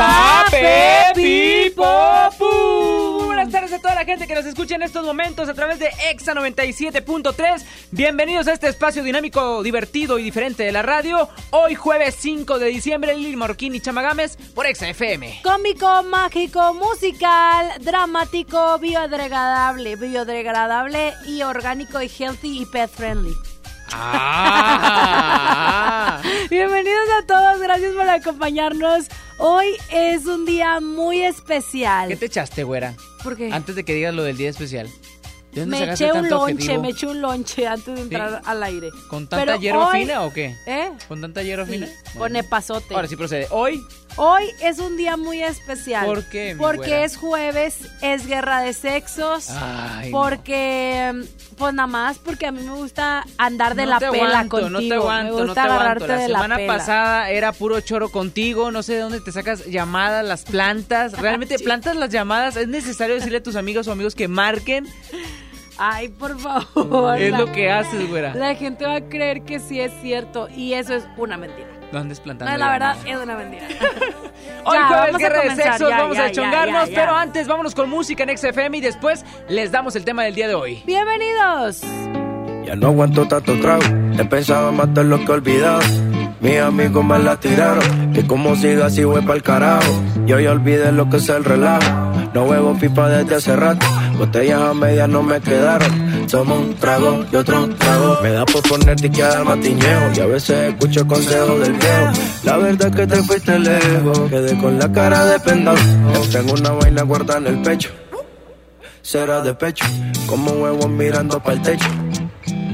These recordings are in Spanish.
Pape Popu. Buenas tardes a toda la gente que nos escucha en estos momentos a través de Exa 97.3. Bienvenidos a este espacio dinámico, divertido y diferente de la radio. Hoy jueves 5 de diciembre, Lili Morquín y Chamagames por Exa FM. Cómico, mágico, musical, dramático, biodegradable, biodegradable y orgánico y healthy y pet friendly. Ah. Bienvenidos a todos, gracias por acompañarnos. Hoy es un día muy especial. ¿Qué te echaste, güera? ¿Por qué? Antes de que digas lo del día especial. ¿De dónde me eché un lonche, objetivo? me eché un lonche antes de entrar al aire. ¿Con tanta hierba fina o qué? ¿Eh? ¿Con tanta hierba Sí, fina? con Bueno. epazote. Ahora sí procede. Hoy, Hoy es un día muy especial. ¿Por qué, mi Porque güera? es jueves, es guerra de sexos. Ay, no. porque, pues nada más, porque a mí me gusta andar de no la te pela aguanto, contigo. No te aguanto, me no gusta te aguanto. La de semana la pasada era puro choro contigo, no sé de dónde te sacas llamadas, las plantas. ¿Realmente plantas las llamadas? ¿Es necesario decirle a tus amigos o amigos que marquen? Ay, por favor. Es la- lo que haces, güera. La gente va a creer que sí es cierto y eso es una mentira. No andes plantando No, la verdad es una mentira. Hoy Ya, jueves vamos a guerra de sexos, ya, vamos ya, a chongarnos, ya, ya. pero antes vámonos con música en XFM y después les damos el tema del día de hoy. Bienvenidos. Ya no aguanto tanto trago. He pensado matar lo que he olvidado. Mis amigos me la tiraron. Que como siga así voy pa'l carajo. Yo ya olvidé lo que es el relajo. No huevo pipa desde hace rato. Botellas a medias no me quedaron. Somos un trago y otro trago. Me da por ponerte y quedar matiñeo. Y a veces escucho consejos del viejo. La verdad es que te fuiste lejos. Quedé con la cara de pendado. Tengo una vaina guardada en el pecho. Será de pecho. Como huevos mirando para el techo.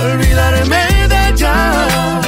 Olvidarme de ella.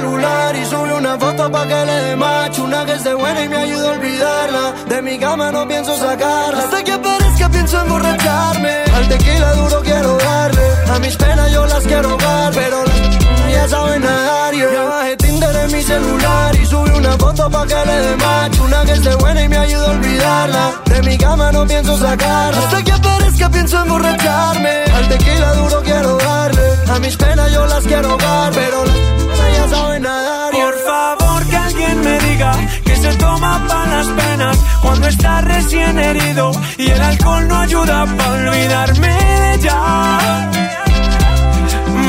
Y subí una foto pa' que le dé match Una que esté buena y me ayude a olvidarla. De mi cama no pienso sacarla. Hasta que aparezca pienso emborracharme. Al tequila duro quiero darle. A mis penas yo las quiero dar Pero ya saben nadar. Yeah. Ya bajé Tinder en mi celular y subí una foto pa' que le dé match Una que esté buena y me ayude a olvidarla. De mi cama no pienso sacarla. Hasta que aparezca pienso emborracharme Al tequila duro quiero darle A mis penas yo las quiero dar Pero las ya saben nadar. Por favor que alguien me diga que se toma para las penas cuando está recién herido y el alcohol no ayuda para olvidarme de ella.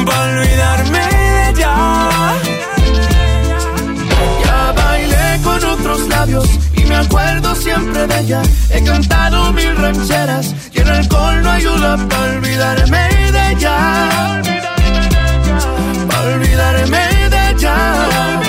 Para olvidarme de ella. Ya bailé con otros labios y me acuerdo siempre de ella. He cantado mil rancheras el alcohol no ayuda para olvidarme de ella. Para olvidarme de ella.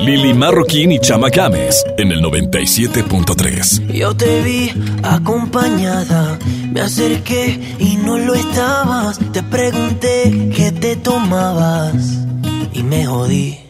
Lili Marroquín y Chama Games en el 97.3. Yo te vi acompañada, me acerqué y no lo estabas. Te pregunté qué te tomabas y me jodí.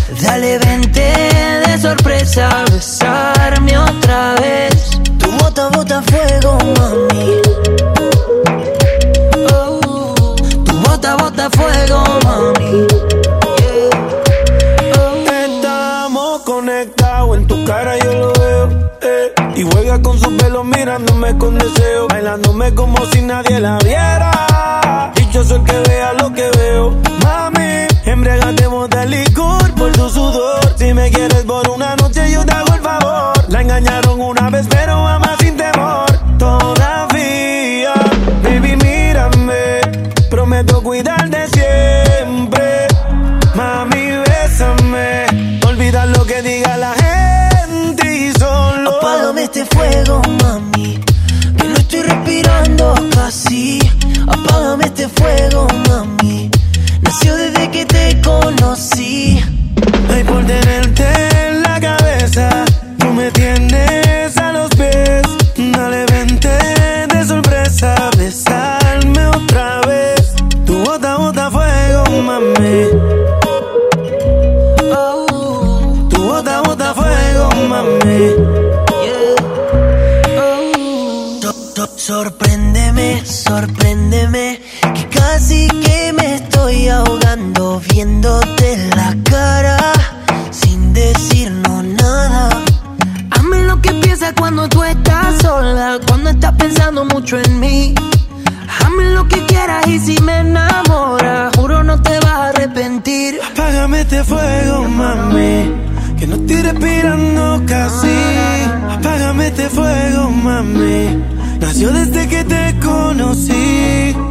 Dale, vente de sorpresa. Besarme otra vez. Tu bota, bota fuego, mami. Oh, tu bota, bota fuego, mami. Estamos conectados, en tu cara yo lo veo. eh. Y juega con su pelo mirándome con deseo. Bailándome como si nadie la viera. Dichoso el que vea lo que veo. Mami, embriagate de licor Si me quieres por una noche, yo te hago el favor. La engañaron una vez, pero ama sin temor. Todavía, baby, mírame. Prometo cuidarte siempre. Mami, bésame. Olvida lo que diga la gente y solo. Apágame este fuego, mami. Que no estoy respirando casi. Apágame este fuego, mami. Nació desde que te conocí. Ay, por tenerte en la cabeza. Tú me tienes a los pies. Dale, vente de sorpresa. Besarme otra vez. Tu bota, bota fuego, mami. Oh, Tu bota, bota fuego, mami. yeah. Oh. So- so- Sorpréndeme, sorpréndeme, casi que me estoy ahogando viéndote la cara sin decirnos nada. Hazme lo que piensas cuando tú estás sola, cuando estás pensando mucho en mí. Hazme lo que quieras y si me enamoras, juro no te vas a arrepentir. Apágame este fuego, mami. Que no estoy respirando casi. Apágame este fuego, mami. Nació desde que te conocí.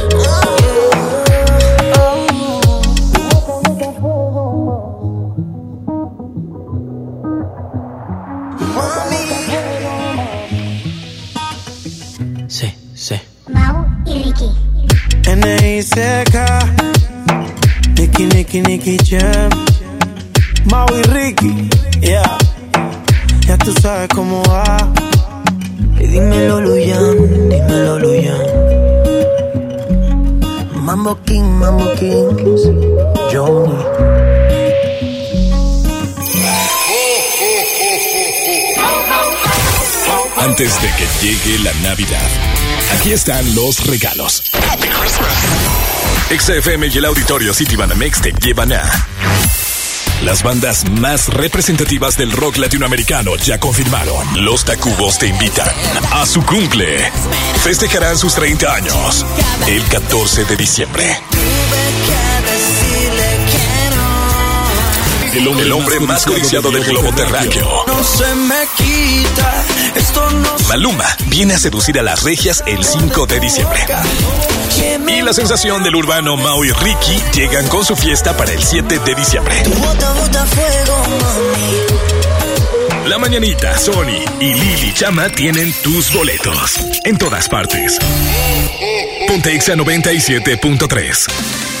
N.I.C.K. Nicky, Nicky, Nicky Jam. Mau y Ricky. Yeah. Ya tú sabes cómo va. Y dímelo, Luyan, dímelo, Luyan. Mambo King, Mambo Kings, Johnny. Antes de que llegue la Navidad, aquí están los regalos. XFM y el Auditorio City Banamex te llevan a. Las bandas más representativas del rock latinoamericano ya confirmaron. Los Tacubos te invitan a su cumple. Festejarán sus 30 años el 14 de diciembre. El hombre, el hombre más codiciado del globo terráqueo. No se me quita, esto no Maluma viene a seducir a las regias el 5 de diciembre. Y la sensación del urbano Mau y Ricky llegan con su fiesta para el 7 de diciembre. La Mañanita, Sony y Lili Chama tienen tus boletos. En todas partes. Pontexa 97.3.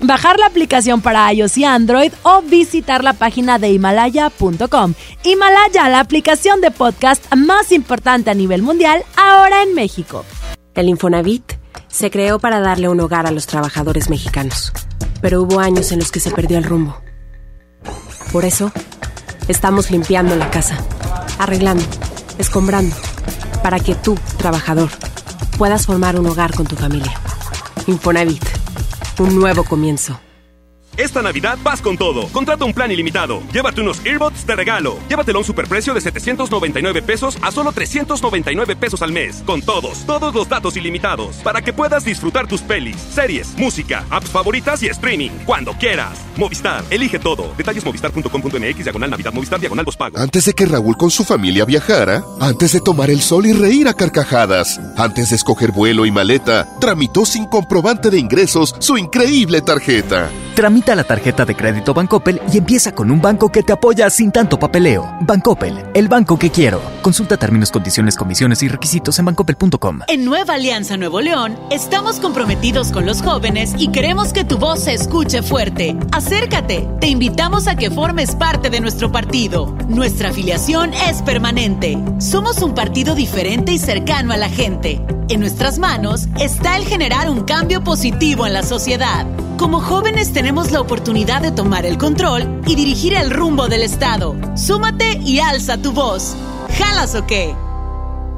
bajar la aplicación para iOS y Android o visitar la página de himalaya.com. Himalaya, la aplicación de podcast más importante a nivel mundial, ahora en México. El Infonavit se creó para darle un hogar a los trabajadores mexicanos, pero hubo años en los que se perdió el rumbo. Por eso, estamos limpiando la casa, arreglando, escombrando, para que tú, trabajador, puedas formar un hogar con tu familia. Infonavit un nuevo comienzo. Esta Navidad vas con todo. Contrata un plan ilimitado. Llévate unos earbuds de regalo. Llévatelo a un superprecio de 799 pesos a solo 399 pesos al mes. Con todos, todos los datos ilimitados. Para que puedas disfrutar tus pelis, series, música, apps favoritas y streaming. Cuando quieras. Movistar, elige todo. Detalles movistar.com.mx, diagonal Navidad, Movistar, diagonal los pagos. Antes de que Raúl con su familia viajara, antes de tomar el sol y reír a carcajadas, antes de escoger vuelo y maleta, tramitó sin comprobante de ingresos su increíble tarjeta. Tramita la tarjeta de crédito Bancoppel y empieza con un banco que te apoya sin tanto papeleo. Bancoppel, el banco que quiero. Consulta términos, condiciones, comisiones y requisitos en bancoppel.com. En Nueva Alianza Nuevo León, estamos comprometidos con los jóvenes y queremos que tu voz se escuche fuerte. Acércate, te invitamos a que formes parte de nuestro partido. Nuestra afiliación es permanente. Somos un partido diferente y cercano a la gente. En nuestras manos está el generar un cambio positivo en la sociedad. Como jóvenes tenemos la oportunidad de tomar el control y dirigir el rumbo del Estado. Súmate y alza tu voz. ¿Jalas o qué?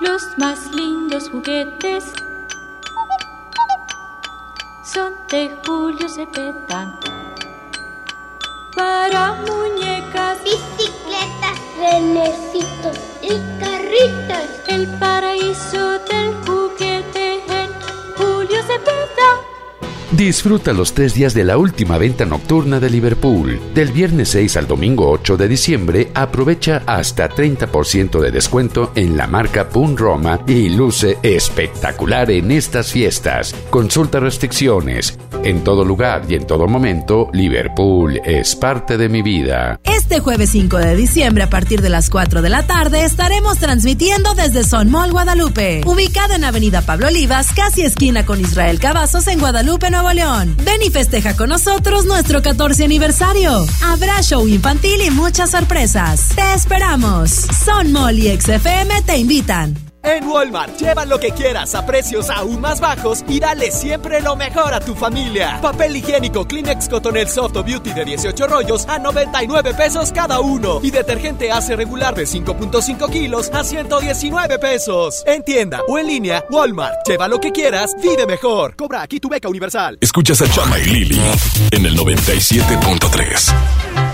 los más lindos juguetes son de Julio Cepeda. Para muñecas, bicicletas, renecitos y carritos. El paraíso del juguete en Julio Cepeda. Disfruta los tres días de la última venta nocturna de Liverpool. Del viernes 6 al domingo 8 de diciembre, aprovecha hasta 30% de descuento en la marca Pun Roma y luce espectacular en estas fiestas. Consulta restricciones. En todo lugar y en todo momento, Liverpool es parte de mi vida. Este jueves 5 de diciembre, a partir de las 4 de la tarde, estaremos transmitiendo desde Son Mall Guadalupe, ubicada en Avenida Pablo Olivas, casi esquina con Israel Cavazos en Guadalupe, Nuevo León. Ven y festeja con nosotros nuestro 14 aniversario. Habrá show infantil y muchas sorpresas. Te esperamos. Son Mall y XFM te invitan. En Walmart, lleva lo que quieras a precios aún más bajos y dale siempre lo mejor a tu familia. Papel higiénico Kleenex Cotonel Soft Beauty de 18 rollos a 99 pesos cada uno. Y detergente hace regular de 5.5 kilos a 119 pesos. En tienda o en línea, Walmart. Lleva lo que quieras, vive mejor. Cobra aquí tu beca universal. Escuchas a Chama y Lili en el 97.3.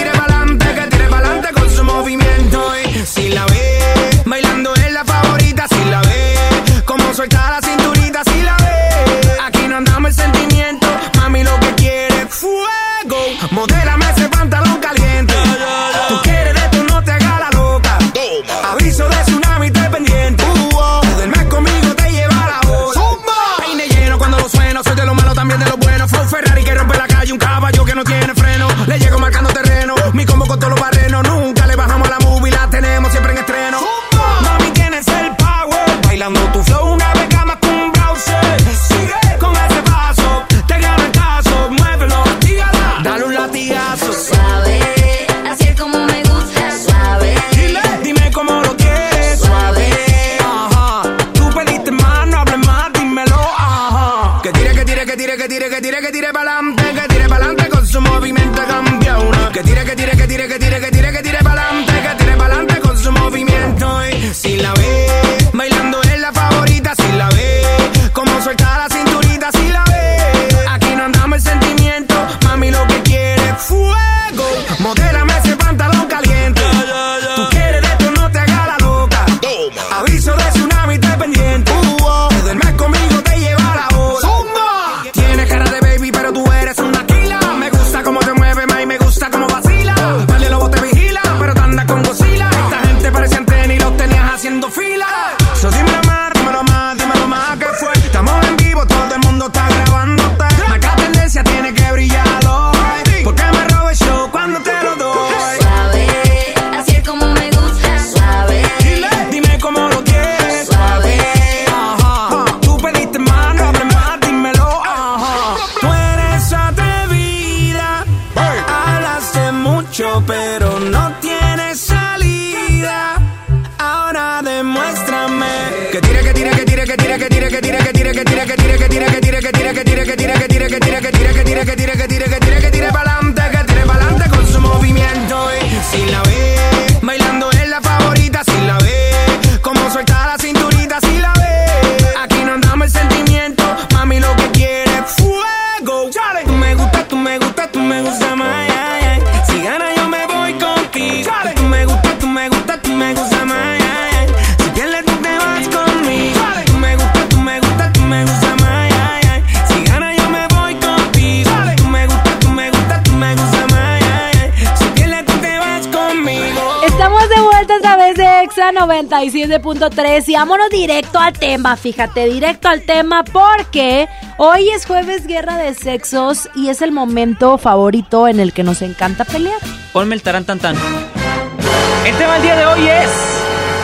97.3 y vámonos directo al tema, fíjate, directo al tema porque hoy es jueves guerra de sexos y es el momento favorito en el que nos encanta pelear. Ponme el tan. El tema del día de hoy es.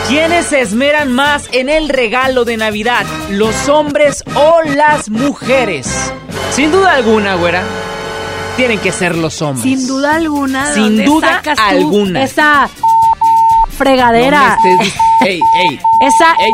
¿Quiénes se esmeran más en el regalo de Navidad? ¿Los hombres o las mujeres? Sin duda alguna, güera. Tienen que ser los hombres. Sin duda alguna. ¿de Sin duda sacas alguna. Esa fregadera. No me estés- ey, ey. Esa. Ey.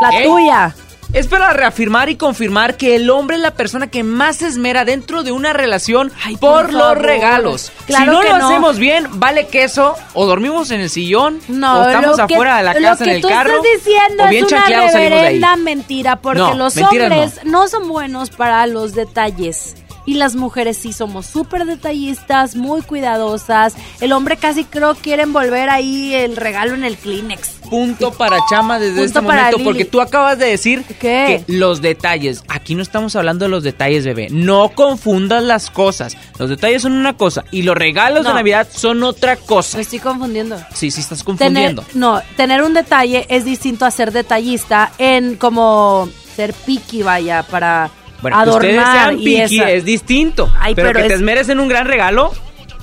La Ey. tuya. Es para reafirmar y confirmar que el hombre es la persona que más se esmera dentro de una relación por, por los regalos. Claro si no lo no. hacemos bien, vale queso, o dormimos en el sillón, No, o estamos que- afuera de la casa lo que en el tú carro. estás diciendo o bien es una reverenda mentira, porque No, los hombres no. son buenos para los detalles. Y las mujeres sí somos súper detallistas, muy cuidadosas. El hombre casi creo quiere envolver ahí el regalo en el Kleenex. Punto para Chama desde Punto este momento, porque tú acabas de decir ¿Qué? que los detalles. Aquí no estamos hablando de los detalles, bebé. No confundas las cosas. Los detalles son una cosa y los regalos de. Navidad son otra cosa. Me estoy confundiendo. Sí, sí estás Tener, confundiendo. no, tener un detalle es distinto a ser detallista en como ser piqui, vaya, para Bueno, que ustedes adornar sean es distinto. Ay, pero, pero que te es- esmeres en un gran regalo,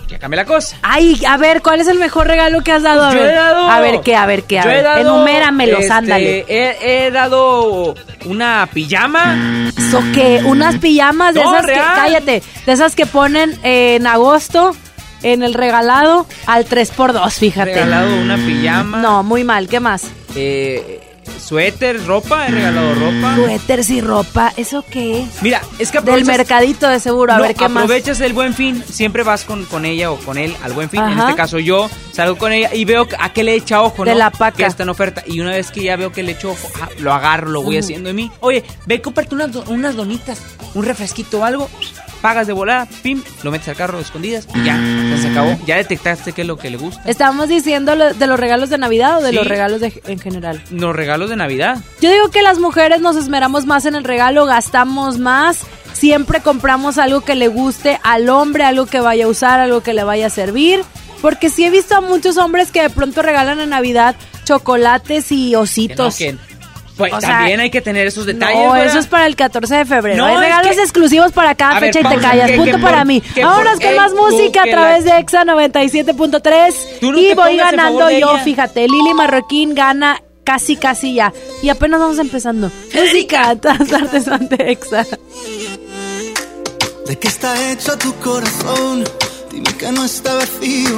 ya cambia la cosa. Ay, a ver, ¿cuál es el mejor regalo que has dado? A Yo ver, he dado- a ver qué, a ver qué, a Yo he ver. dado, Enuméramelos, este, ándale. He, he dado una pijama. ¿So qué? Unas pijamas de No, esas que, cállate, de esas que ponen en agosto en el regalado al 3x2, fíjate. Regalado una pijama. No, muy mal, ¿qué más? Eh, suéter, ropa, he regalado ropa. Suéteres y ropa, ¿eso qué? Mira, es que Del aprovechas- mercadito de seguro, a No, ver qué más. aprovechas el buen fin, siempre vas con, con ella o con él al buen fin. En este caso yo salgo con ella y veo a qué le echa ojo, De ¿no? la paca. Que está en oferta. Y una vez que ya veo que le echo ojo, ah, lo agarro, lo voy haciendo de mí. Oye, ve, cómprate unas, unas donitas, un refresquito o algo, pagas de volada, pim, lo metes al carro de escondidas y ya, ya se acabó. Ya detectaste qué es lo que le gusta. ¿Estamos diciendo lo- de los regalos de Navidad o de Sí. los regalos de- en general? Los regalos de Navidad. Yo digo que las mujeres nos esmeramos más en el regalo, gastamos más, siempre compramos algo que le guste al hombre, algo que vaya a usar, algo que le vaya a servir. Porque sí he visto a muchos hombres que de pronto regalan en Navidad chocolates y Que no, ositos. que- pues O sea, también hay que tener esos detalles. No, ¿verdad? eso es para el 14 de febrero. No, Hay es regalos que- exclusivos para cada A ver, fecha y te callas. que- Punto que para por- mí. Vámonos con más tú, música a través la- de Exa 97.3. Tú no y voy ganando yo, ella. fíjate. Lili Marroquín gana casi, casi ya. Y apenas vamos empezando. Música, todas de Exa. ¿De qué está hecho tu corazón? Dime que no está vacío.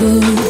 Taboo.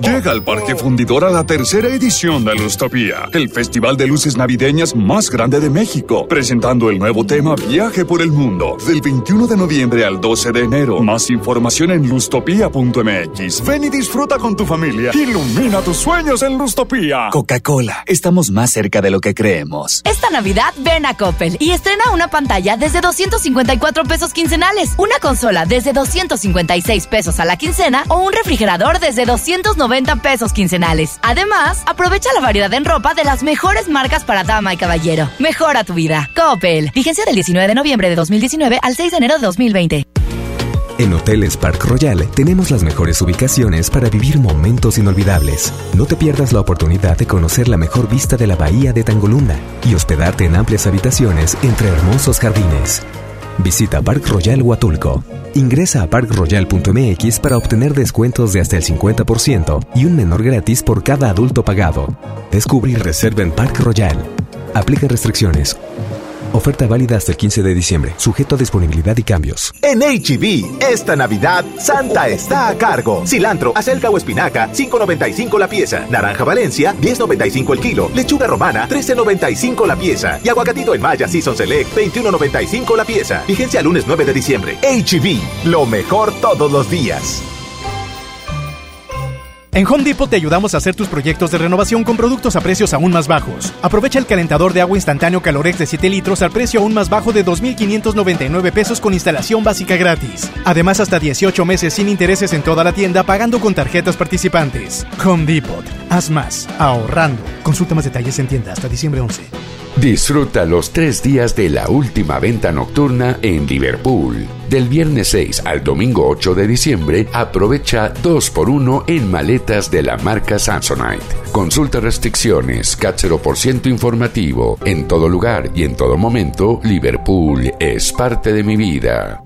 Llega al Parque Fundidor a la tercera edición de Lustopía, el festival de luces navideñas más grande de México, presentando el nuevo tema Viaje por el Mundo, del 21 de noviembre al 12 de enero. Más información en lustopía.mx. Ven y disfruta con tu familia. Ilumina tus sueños en Lustopía. Coca-Cola, estamos más cerca de lo que creemos. Esta Navidad ven a Coppel y estrena una pantalla desde 254 pesos quincenales, una consola desde 256 pesos a la quincena o un refrigerador desde 290 pesos quincenales. Además, aprovecha la variedad en ropa de las mejores marcas para dama y caballero. Mejora tu vida. Coppel. Vigencia del 19 de noviembre de 2019 al 6 de enero de 2020. En Hoteles Park Royal tenemos las mejores ubicaciones para vivir momentos inolvidables. No te pierdas la oportunidad de conocer la mejor vista de la bahía de Tangolunda y hospedarte en amplias habitaciones entre hermosos jardines. Visita Park Royal Huatulco. Ingresa a parkroyal.mx para obtener descuentos de hasta el 50% y un menor gratis por cada adulto pagado. Descubre y reserva en Park Royal. Aplica restricciones. Oferta válida hasta el 15 de diciembre, sujeto a disponibilidad y cambios. En HB, esta Navidad, Santa está a cargo. Cilantro, acelga o espinaca, 5.95 la pieza. Naranja Valencia, 10.95 el kilo. Lechuga romana, 13.95 la pieza. Y aguacatito en Maya Season Select, 21.95 la pieza. Vigencia lunes 9 de diciembre. HB, lo mejor todos los días. En Home Depot te ayudamos a hacer tus proyectos de renovación con productos a precios aún más bajos. Aprovecha el calentador de agua instantáneo Calorex de 7 litros al precio aún más bajo de 2.599 pesos con instalación básica gratis. Además, hasta 18 meses sin intereses en toda la tienda pagando con tarjetas participantes. Home Depot. Haz más. Ahorrando. Consulta más detalles en tienda hasta diciembre 11. Disfruta los tres días de la última venta nocturna en Liverpool. Del viernes 6 al domingo 8 de diciembre, aprovecha 2x1 en maletas de la marca Samsonite. Consulta restricciones, CAT 0% informativo. En todo lugar y en todo momento, Liverpool es parte de mi vida.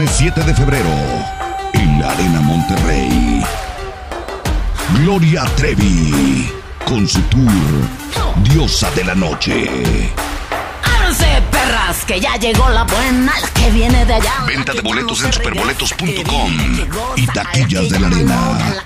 7 de febrero, en la Arena Monterrey. Gloria Trevi, con su tour Diosa de la Noche. ¡Ábranse, perras! Que ya llegó la buena, la que viene de allá. Venta de boletos en superboletos.com y taquillas de la arena.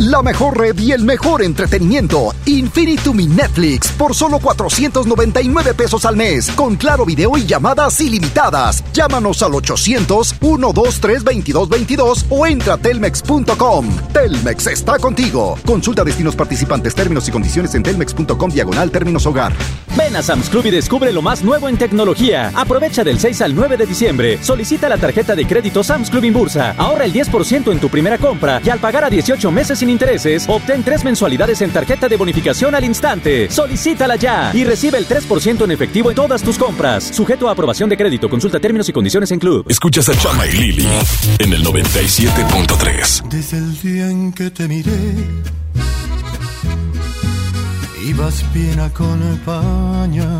La mejor red y el mejor entretenimiento. Infinitum y Netflix por solo 499 pesos al mes. Con claro video y llamadas ilimitadas. Llámanos al 800-123-2222 o entra a telmex.com. Telmex está contigo. Consulta destinos participantes, términos y condiciones en telmex.com diagonal términos hogar. Ven a Sam's Club y descubre lo más nuevo en tecnología. Aprovecha del 6 al 9 de diciembre. Solicita la tarjeta de crédito Sam's Club Inbursa. Ahorra el 10% en tu primera compra y al pagar a 18 meses sin intereses, obtén tres mensualidades en tarjeta de bonificación al instante. Solicítala ya y recibe el 3% en efectivo en todas tus compras. Sujeto a aprobación de crédito. Consulta términos y condiciones en Club. Escuchas a Chama y Lili en el 97.3. Desde el día en que te miré, ibas bien acompañada.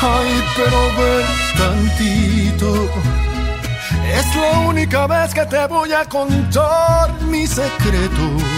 Ay, pero ven tantito. Es la única vez que te voy a contar mi secreto.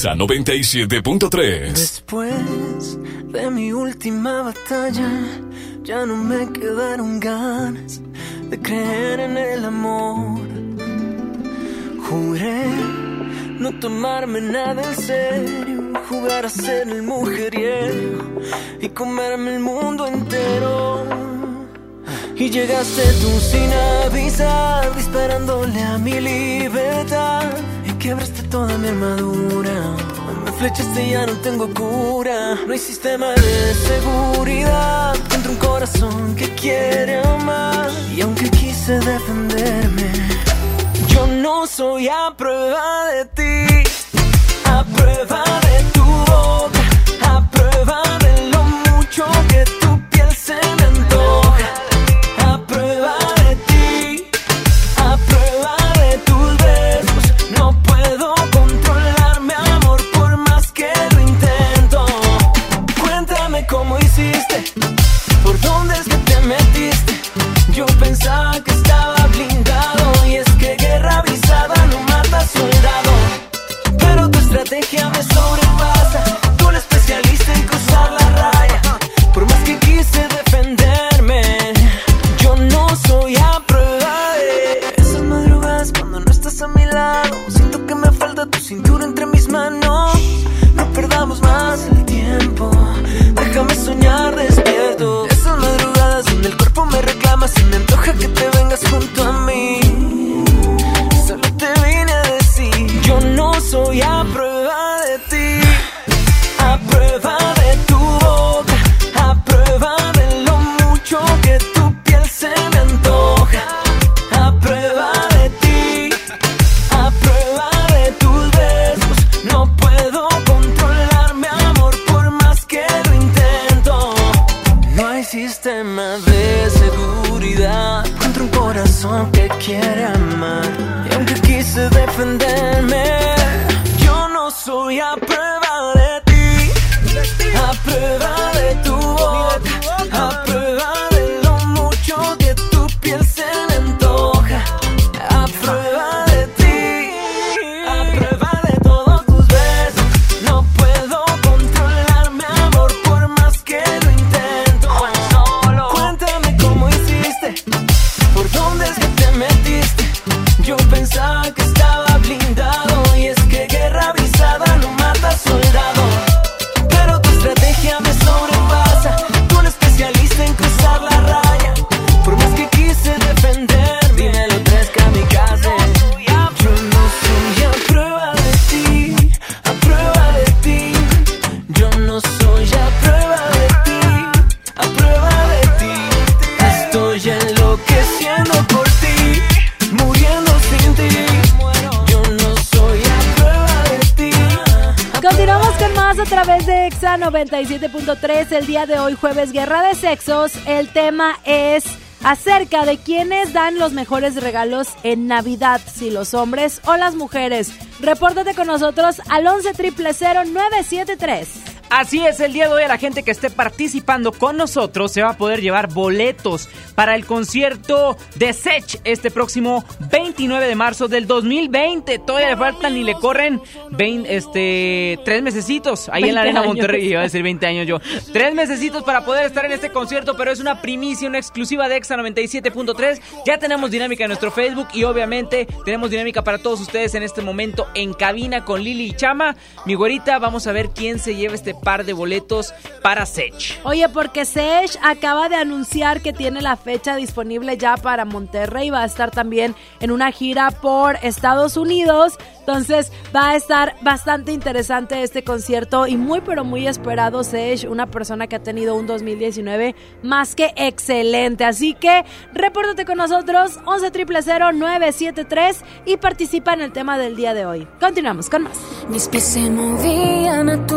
Pontexa 97.3. Después de mi última batalla, ya no me quedaron ganas de creer en el amor. Juré no tomarme nada en serio, jugar a ser el mujeriego y comerme el mundo entero. Y llegaste tú sin avisar, disparándole a mi libertad. Quebraste toda mi armadura. Me flechaste y ya no tengo cura. No hay sistema de seguridad contra un corazón que quiere amar. Y aunque quise defenderme, yo no soy a prueba de ti. A prueba de tu boca, a prueba de lo mucho que tu piel se dónde es que te metiste. Yo pensaba que Se me antoja que te vengas junto a mí. 97.3. El día de hoy, jueves Guerra de Sexos. El tema es acerca de quiénes dan los mejores regalos en Navidad, si los hombres o las mujeres. Repórtate con nosotros al 11 973. Así es, el día de hoy a la gente que esté participando con nosotros se va a poder llevar boletos para el concierto de Sech este próximo 29 de marzo del 2020. Todavía le faltan y le corren 20, este, tres mesecitos ahí en la Arena años. Monterrey. Iba a decir 20 años yo. Tres mesecitos para poder estar en este concierto, pero es una primicia, una exclusiva de Exa 97.3. Ya tenemos dinámica en nuestro Facebook y obviamente tenemos dinámica para todos ustedes en este momento en cabina con Lili y Chama. Mi güerita, vamos a ver quién se lleva este par de boletos para Sech. Oye, porque Sech acaba de anunciar que tiene la fecha disponible ya para Monterrey. Va a estar también en una gira por Estados Unidos. Entonces va a estar bastante interesante este concierto y muy pero muy esperado Sech, una persona que ha tenido un 2019 más que excelente. Así que repórtate con nosotros 11 973 y participa en el tema del día de hoy. Continuamos con más. Mis pies se movían a tu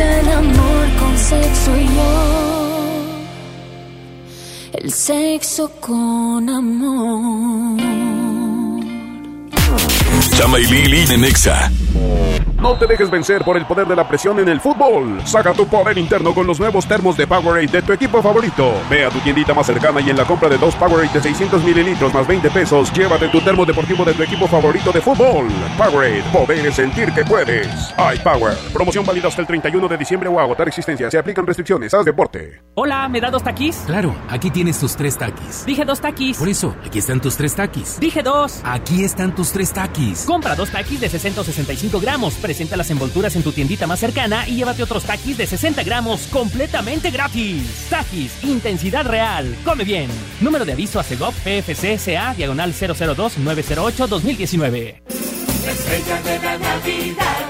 el amor con sexo y yo. El sexo con amor. Chama y Lili de Nexa. No te dejes vencer por el poder de la presión en el fútbol. Saca tu poder interno con los nuevos termos de Powerade de tu equipo favorito. Ve a tu tiendita más cercana y en la compra de dos Powerade de 600 mililitros más 20 pesos, llévate tu termo deportivo de tu equipo favorito de fútbol. Powerade, poder sentir que puedes. iPower, promoción válida hasta el 31 de diciembre o agotar existencia. Se aplican restricciones. Haz deporte. Hola, ¿me da dos taquis? Claro, aquí tienes tus tres taquis. Dije dos taquis. Por eso, aquí están tus tres taquis. Dije dos. Aquí están tus tres taquis. Compra dos taquis de 60 o 65 gramos. Presenta las envolturas en tu tiendita más cercana y llévate otros taquis de 60 gramos completamente gratis. Taquis, intensidad real. Come bien. Número de aviso a Segov PFC CA diagonal 002 908 2019. La estrella de la Navidad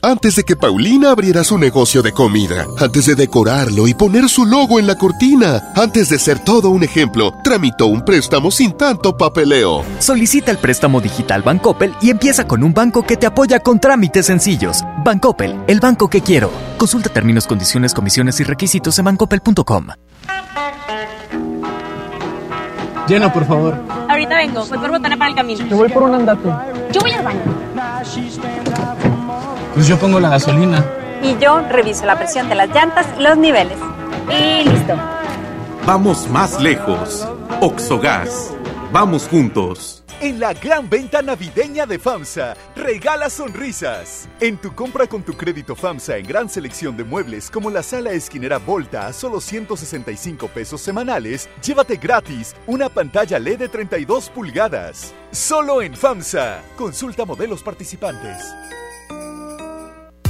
Antes de que Paulina abriera su negocio de comida, antes de decorarlo y poner su logo en la cortina, antes de ser todo un ejemplo, tramitó un préstamo sin tanto papeleo. Solicita el préstamo digital Bancoppel y empieza con un banco que te apoya con trámites sencillos. Bancoppel, el banco que quiero. Consulta términos, condiciones, comisiones y requisitos en bancoppel.com. Llena, por favor. Ahorita vengo, voy por botana para el camino. Te voy por un andate. Yo voy al baño. Pues yo pongo la gasolina. Y yo reviso la presión de las llantas y los niveles. Y listo. Vamos más lejos. Oxogas. Vamos juntos. En la gran venta navideña de FAMSA, regala sonrisas. En tu compra con tu crédito FAMSA en gran selección de muebles como la sala esquinera Volta a solo 165 pesos semanales, llévate gratis una pantalla LED de 32 pulgadas. Solo en FAMSA. Consulta modelos participantes.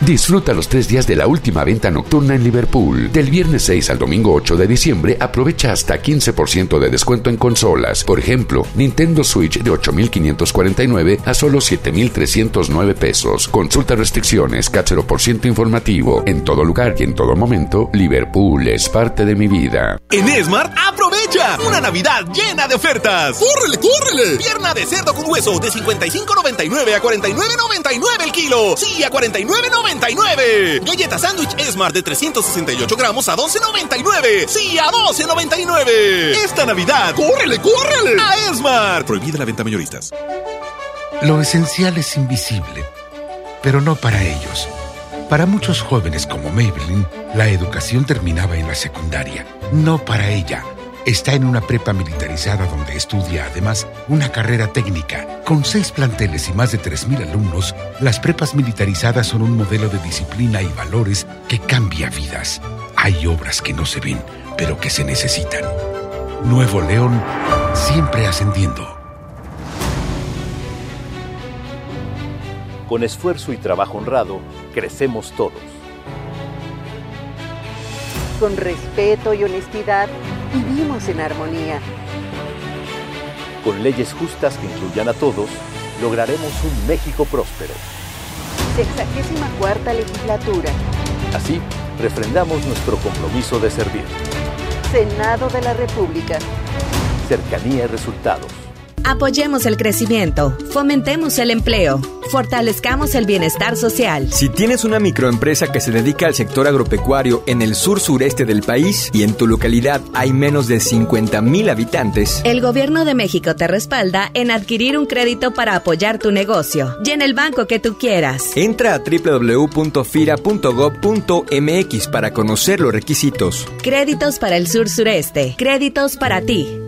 Disfruta los tres días de la última venta nocturna en Liverpool. Del viernes 6 al domingo 8 de diciembre aprovecha hasta 15% de descuento en consolas. Por ejemplo, Nintendo Switch de 8.549 a solo 7.309 pesos. Consulta restricciones, cáchero por ciento informativo. En todo lugar y en todo momento, Liverpool es parte de mi vida. En Esmart, aprovecha una Navidad llena de ofertas. ¡Córrele, córrele! Pierna de cerdo con hueso de 55.99 a 49.99 el kilo. Sí, a 49.99. Galleta sándwich Smart de 368 gramos a 12.99. Sí, a 12.99. Esta Navidad, ¡córrele, córrele! A Smart. Prohibida la venta mayoristas. Lo esencial es invisible, pero no para ellos. Para muchos jóvenes como Maybelline, la educación terminaba en la secundaria. No para ella. Está en una prepa militarizada donde estudia además una carrera técnica. Con seis planteles y más de 3.000 alumnos, las prepas militarizadas son un modelo de disciplina y valores que cambia vidas. Hay obras que no se ven, pero que se necesitan. Nuevo León, siempre ascendiendo. Con esfuerzo y trabajo honrado, crecemos todos. Con respeto y honestidad, vivimos en armonía. Con leyes justas que incluyan a todos, lograremos un México próspero. Sexagésima cuarta legislatura. Así, refrendamos nuestro compromiso de servir. Senado de la República. Cercanía y resultados. Apoyemos el crecimiento, fomentemos el empleo, fortalezcamos el bienestar social. Si tienes una microempresa que se dedica al sector agropecuario en el sur sureste del país y en tu localidad hay menos de 50 mil habitantes, el gobierno de México te respalda en adquirir un crédito para apoyar tu negocio y en el banco que tú quieras. Entra a www.fira.gov.mx para conocer los requisitos. Créditos para el sur sureste, créditos para ti.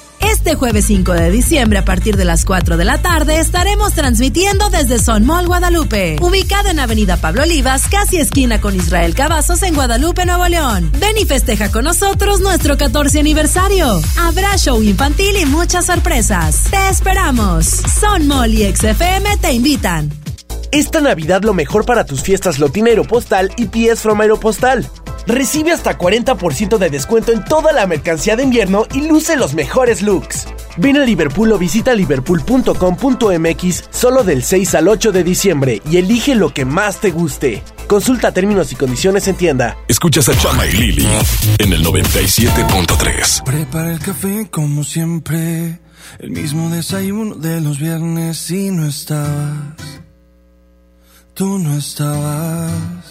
Este jueves 5 de diciembre a partir de las 4 de la tarde estaremos transmitiendo desde Son Mall Guadalupe, ubicado en Avenida Pablo Olivas, casi esquina con Israel Cavazos en Guadalupe, Nuevo León. Ven y festeja con nosotros nuestro 14 aniversario. Habrá show infantil y muchas sorpresas. Te esperamos. Son Mall y XFM te invitan. Esta Navidad lo mejor para tus fiestas Lotina Aeropostal y PS from Aeropostal. Recibe hasta 40% de descuento en toda la mercancía de invierno y luce los mejores looks. Ven a Liverpool o visita liverpool.com.mx solo del 6 al 8 de diciembre y elige lo que más te guste. Consulta términos y condiciones en tienda. Escuchas a Chama y Lili en el 97.3. Prepara el café como siempre, el mismo desayuno de los viernes y no estabas. Tú no estabas.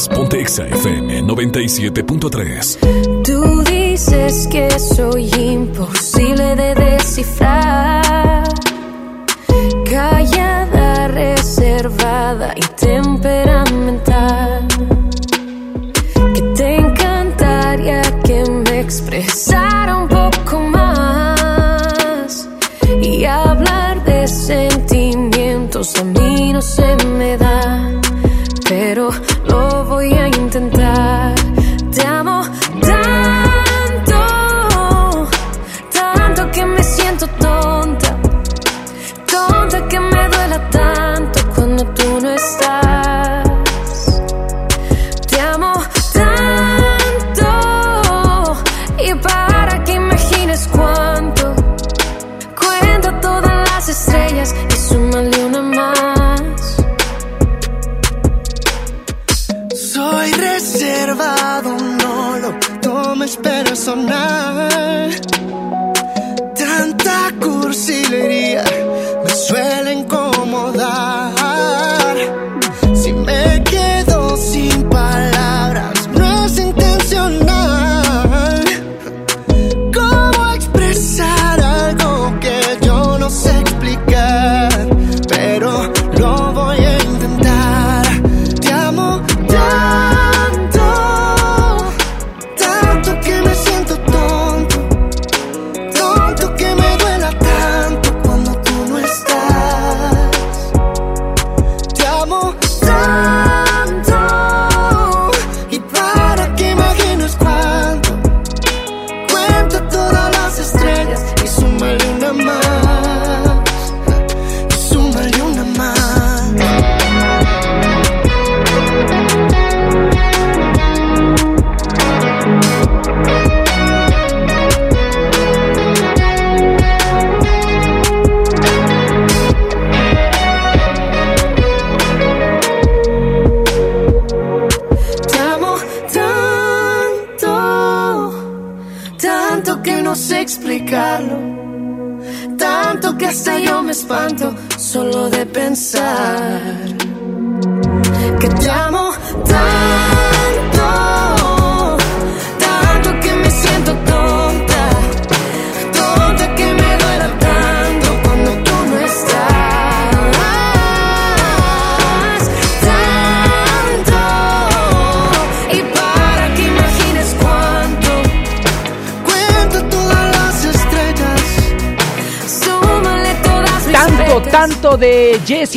Partes, ponte Exa FM 97.3. Tú dices que soy imposible de descifrar. Callada, reservada y temperamental. Que te encantaría que me expresara un poco más. Y hablar de sentimientos a mí no se me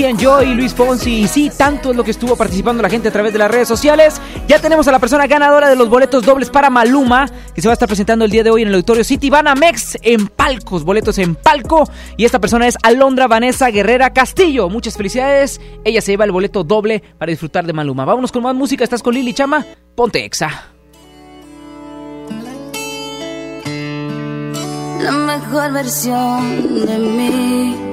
and Joy, Luis Fonsi y sí, tanto es lo que estuvo participando la gente a través de las redes sociales. Ya tenemos a la persona ganadora de los boletos dobles para Maluma, que se va a estar presentando el día de hoy en el auditorio City Banamex en palcos, boletos en palco. Y esta persona es Alondra Vanessa Guerrera Castillo. Muchas felicidades. Ella se lleva el boleto doble para disfrutar de Maluma. Vámonos con más música. Estás con Lili Chama. Ponte Exa. La mejor versión de mí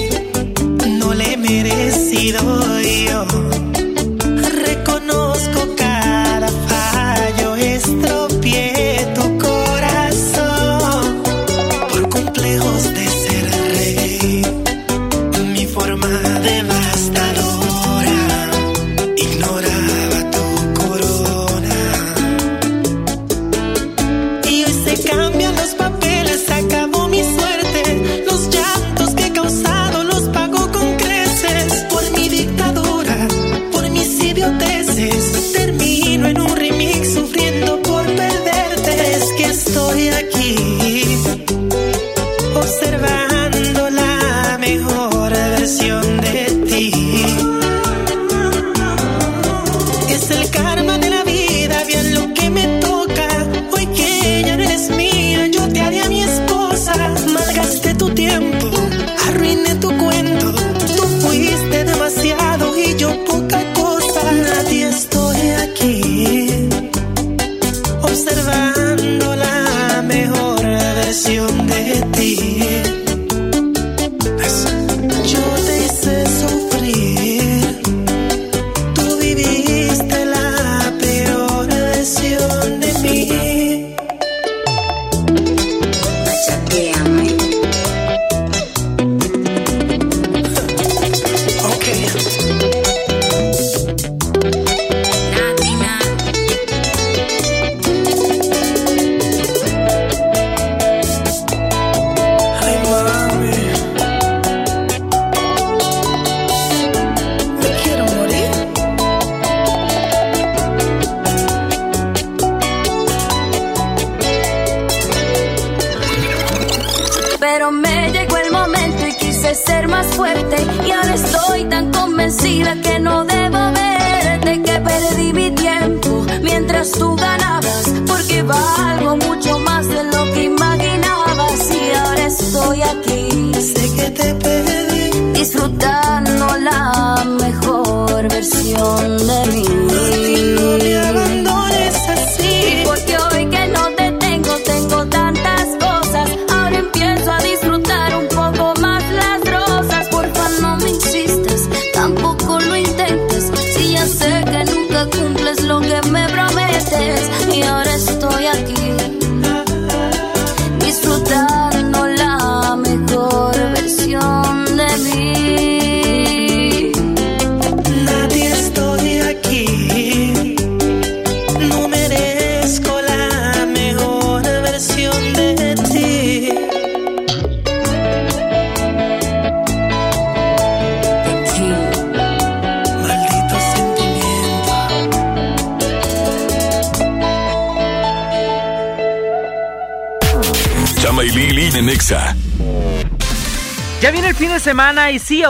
olvidó.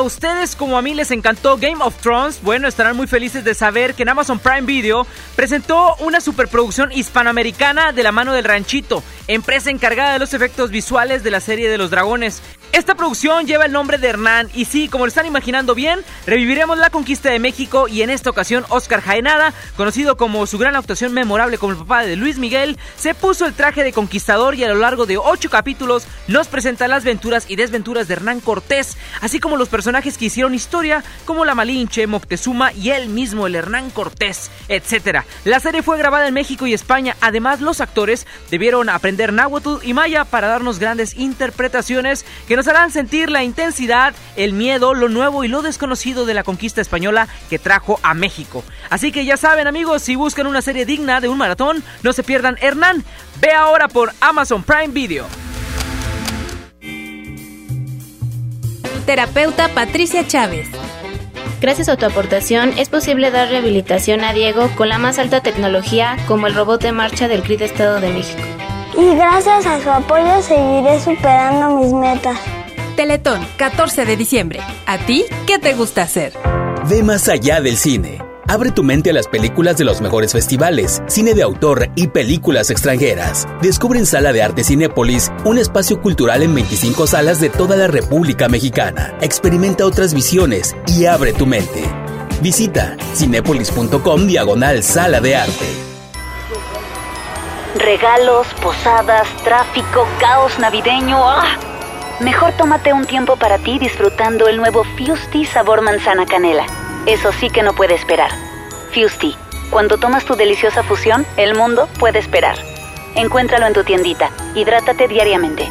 A ustedes como a mí les encantó Game of Thrones, bueno, estarán muy felices de saber que en Amazon Prime Video presentó una superproducción hispanoamericana de la mano del Ranchito, empresa encargada de los efectos visuales de la serie de los dragones. Esta producción lleva el nombre de Hernán y sí, como lo están imaginando bien, reviviremos la conquista de México y en esta ocasión Oscar Jaenada, conocido como su gran actuación memorable como el papá de Luis Miguel, se puso el traje de conquistador y a lo largo de ocho capítulos nos presenta las aventuras y desventuras de Hernán Hernán Cortés, así como los personajes que hicieron historia como la Malinche, Moctezuma y él mismo, el Hernán Cortés, etc. La serie fue grabada en México y España, además los actores debieron aprender náhuatl y maya para darnos grandes interpretaciones que nos harán sentir la intensidad, el miedo, lo nuevo y lo desconocido de la conquista española que trajo a México. Así que ya saben amigos, si buscan una serie digna de un maratón, no se pierdan Hernán. Ve ahora por Amazon Prime Video. Terapeuta Patricia Chávez. Gracias a tu aportación es posible dar rehabilitación a Diego con la más alta tecnología como el robot de marcha del CRID Estado de México. Y gracias a su apoyo seguiré superando mis metas. Teletón, 14 de diciembre. ¿A ti qué te gusta hacer? Ve más allá del cine. Abre tu mente a las películas de los mejores festivales, cine de autor y películas extranjeras. Descubre en Sala de Arte Cinépolis un espacio cultural en 25 salas de toda la República Mexicana. Experimenta otras visiones y abre tu mente. Visita cinépolis.com diagonal Sala de Arte. Regalos, posadas, tráfico, caos navideño. ¡Ah! Mejor tómate un tiempo para ti disfrutando el nuevo Fusti sabor manzana canela. Eso sí que no puede esperar. Fusti, cuando tomas tu deliciosa fusión, el mundo puede esperar. Encuéntralo en tu tiendita. Hidrátate diariamente.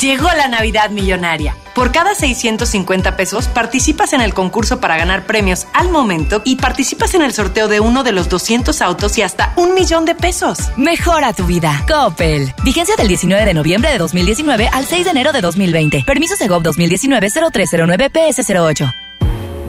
Llegó la Navidad Millonaria. Por cada 650 pesos participas en el concurso para ganar premios al momento y participas en el sorteo de uno de los 200 autos y hasta un millón de pesos. Mejora tu vida. Coppel. Vigencia del 19 de noviembre de 2019 al 6 de enero de 2020. Permiso Segov 2019-0309 PS08.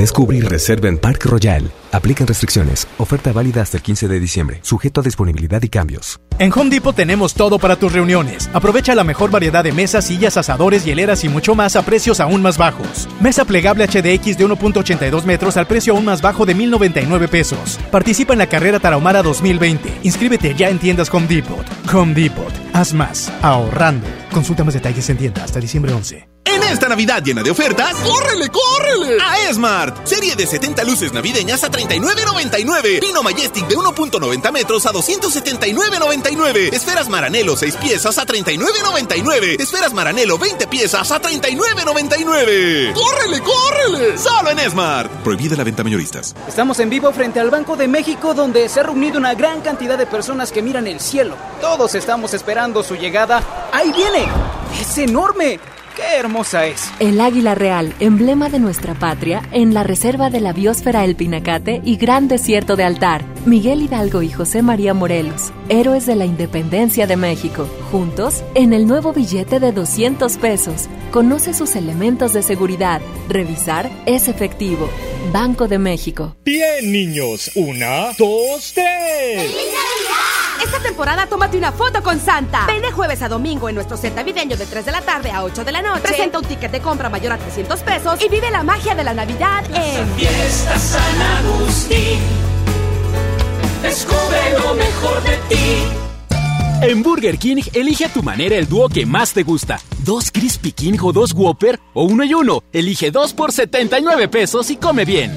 Descubre y reserva en Park Royal. Aplican restricciones. Oferta válida hasta el 15 de diciembre. Sujeto a disponibilidad y cambios. En Home Depot tenemos todo para tus reuniones. Aprovecha la mejor variedad de mesas, sillas, asadores, hieleras y mucho más a precios aún más bajos. Mesa plegable HDX de 1.82 metros al precio aún más bajo de 1.099 pesos. Participa en la carrera Tarahumara 2020. Inscríbete ya en tiendas Home Depot. Home Depot. Haz más. Ahorrando. Consulta más detalles en tienda hasta diciembre 11. En esta Navidad llena de ofertas, ¡córrele, córrele! A Esmart. Serie de 70 luces navideñas a 39.99. Pino Majestic de 1.90 metros a 279.99. Esferas Maranelo 6 piezas a 39.99. Esferas Maranelo 20 piezas a 39.99. ¡Córrele, córrele! Solo en Esmart. Prohibida la venta mayoristas. Estamos en vivo frente al Banco de México donde se ha reunido una gran cantidad de personas que miran el cielo. Todos estamos esperando su llegada. ¡Ahí viene! ¡Es enorme! ¡Qué hermosa es! El águila real, emblema de nuestra patria, en la reserva de la biosfera El Pinacate y Gran Desierto de Altar. Miguel Hidalgo y José María Morelos, héroes de la independencia de México. Juntos, en el nuevo billete de 200 pesos. Conoce sus elementos de seguridad. Revisar es efectivo. Banco de México. Bien, niños. Una, dos, tres. Esta temporada tómate una foto con Santa. Ven de jueves a domingo en nuestro set navideño de 3 de la tarde a 8 de la noche. Presenta un ticket de compra mayor a 300 pesos y vive la magia de la Navidad en Fiesta San Agustín. Descubre lo mejor de ti. En Burger King, elige a tu manera el dúo que más te gusta. Dos Crispy King o dos Whopper o uno y uno. Elige dos por 79 pesos y come bien.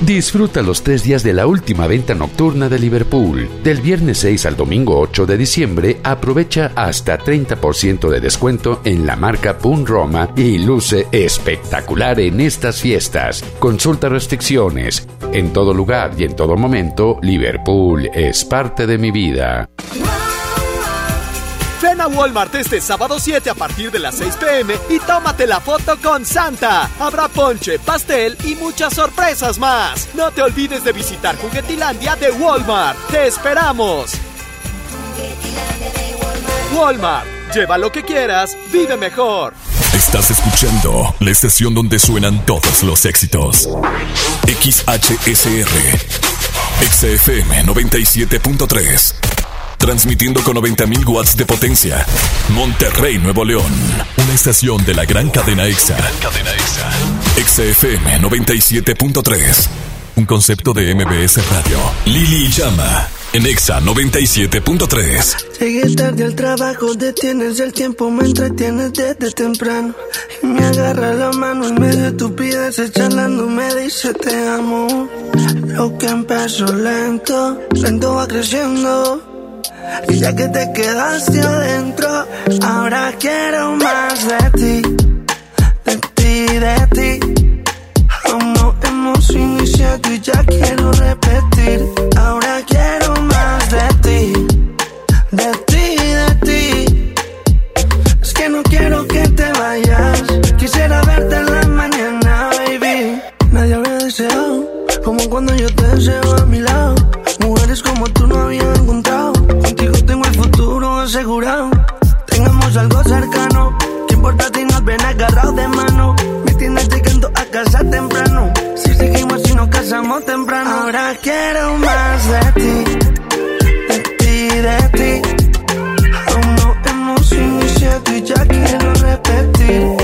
Disfruta los tres días de la última venta nocturna de Liverpool. Del viernes 6 al domingo 8 de diciembre, aprovecha hasta 30% de descuento en la marca Pun Roma y luce espectacular en estas fiestas. Consulta restricciones. En todo lugar y en todo momento, Liverpool es parte de mi vida. A Walmart este sábado 7 a partir de las 6 pm y tómate la foto con Santa. Habrá ponche, pastel y muchas sorpresas más. No te olvides de visitar Juguetilandia de Walmart. ¡Te esperamos! Walmart. Lleva lo que quieras, vive mejor. Estás escuchando la estación donde suenan todos los éxitos. XHSR. XFM 97.3. Transmitiendo con 90.000 watts de potencia. Monterrey, Nuevo León. Una estación de la gran cadena EXA. cadena EXA. XFM 97.3. Un concepto de MBS Radio. Lili Llama. En EXA 97.3. Llegué tarde al trabajo, detienes el tiempo, me entretienes desde temprano. Y me agarra la mano en medio de estupideces, charlando, me dice te amo. Lo que empezó lento, lento va creciendo. Y ya que te quedaste adentro, ahora quiero más de ti, de ti, de ti. No hemos iniciado y ya quiero repetir. Ahora quiero más de ti, de ti, de ti. Es que no quiero que te vayas. Quisiera verte en la mañana, baby. Nadie había deseado como cuando yo te deseo a mi lado. Mujeres como tú no asegurado. Tengamos algo cercano. ¿Qué importa si nos ven agarrados de mano? Me tienes llegando a casa temprano. Si seguimos y nos casamos temprano. Ahora quiero más de ti. De ti, de ti. Aún no hemos iniciado y ya quiero repetir.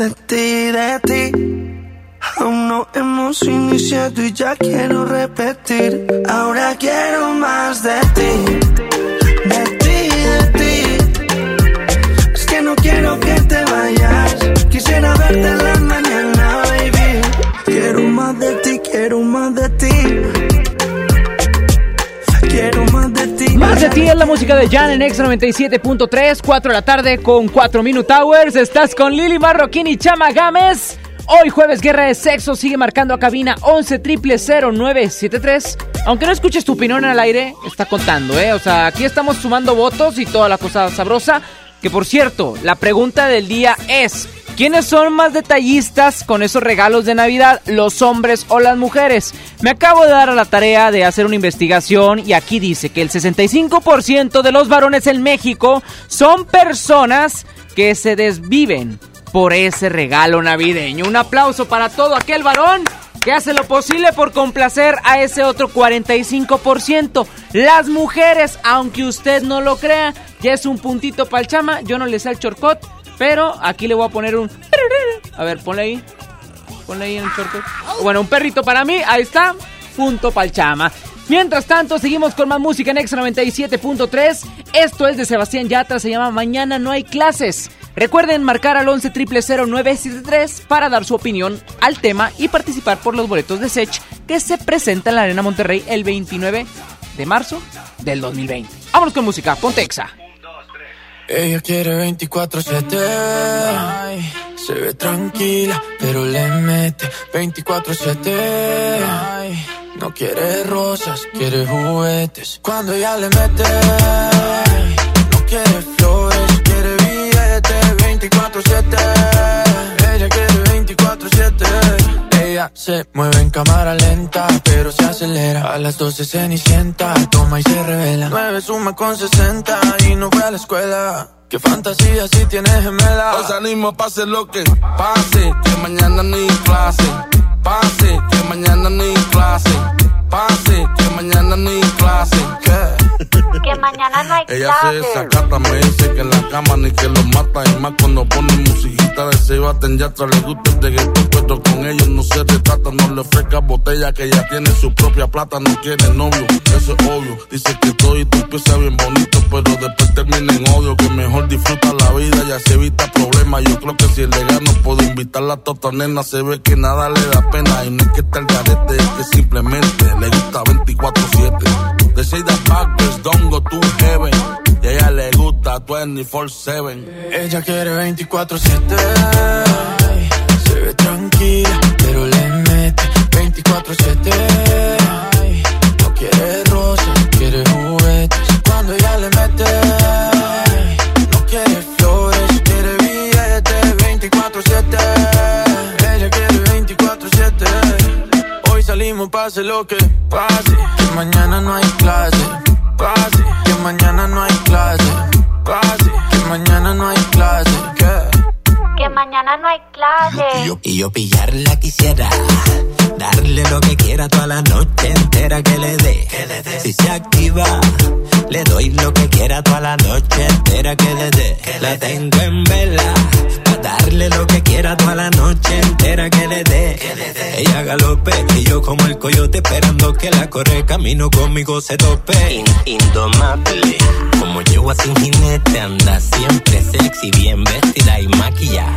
de ti, de ti. Aún no hemos iniciado y ya quiero repetir. Ahora quiero más de ti, de ti, de ti. Es que no quiero que te vayas. Quisiera verte en la ti. Es la música de Jan en X97.3, 4 de la tarde con 4 Minute Hours. Estás con Lili Marroquín y Chama Gámez. Hoy jueves Guerra de Sexo sigue marcando a cabina 11 0973. Aunque no escuches tu opinión al aire, está contando, ¿eh? O sea, aquí estamos sumando votos y toda la cosa sabrosa. Que por cierto, la pregunta del día es... ¿Quiénes son más detallistas con esos regalos de Navidad, los hombres o las mujeres? Me acabo de dar a la tarea de hacer una investigación y aquí dice que el 65% de los varones en México son personas que se desviven por ese regalo navideño. Un aplauso para todo aquel varón que hace lo posible por complacer a ese otro 45%. Las mujeres, aunque usted no lo crea, ya es un puntito para el chama. Yo no le sé el chorcot, pero aquí le voy a poner un... A ver, ponle ahí. Ponle ahí en el chorcot. Bueno, un perrito para mí, ahí está. Punto para el chama. Mientras tanto, seguimos con más música en X97.3. Esto es de Sebastián Yatra, se llama Mañana no hay clases. Recuerden marcar al 11 973 para dar su opinión al tema y participar por los boletos de Sech que se presenta en la Arena Monterrey el 29 de marzo del 2020. Vámonos con música, ponte exa. Ella quiere 24-7. Ay, Se ve tranquila, pero le mete 24-7. Ay, No quiere rosas, quiere juguetes. Cuando ella le mete, no quiere flores, quiere billete 24-7. 24-7. Ella se mueve en cámara lenta, pero se acelera. A las 12 cenicienta, toma y se revela. 9 suma con 60 y no fue a la escuela. Qué fantasía si tienes gemela. Os animo, pase lo que pase, que mañana ni clase. Pase, que mañana ni clase. Pase, que mañana no hay clase. Que mañana no hay Ella se desacata, me dice que en la cama ni que lo mata. Y más cuando pone musiquita de se baten ya le gusta el reggaetón, pero con ellos no se retrata. No le ofrezca botella que ya tiene su propia plata, no quiere novio, eso es obvio. Dice que todo y tú empieza bien bonito, pero después termina en odio. Que mejor disfruta la vida, ya se evita problemas. Yo creo que si el no puedo invitar a tota nena, se ve que nada le da pena. Y no es que está el garete, es que simplemente le gusta 24-7. De say that backwards, don't go to heaven. Y a ella le gusta 24-7. Ella quiere 24-7. Se ve tranquila, pero le mete 24-7. No quiere rosas, quiere juguetes. Cuando ella le mete, 24-7. Hoy salimos, pase lo que pase. Que mañana no hay clase. Pase, que mañana no hay clase. Pase, que mañana no hay clase. Que mañana no hay clase. Y yo, y yo pillarla quisiera. Darle lo que quiera toda la noche entera que le dé. Si se activa, le doy lo que quiera toda la noche entera que le dé. La tengo en vela. Pa' darle lo que quiera toda la noche entera que le dé. Ella galope y yo como el coyote esperando que la corre camino conmigo se tope. indomable. Como yo sin jinete anda siempre sexy, bien vestida y maquillada.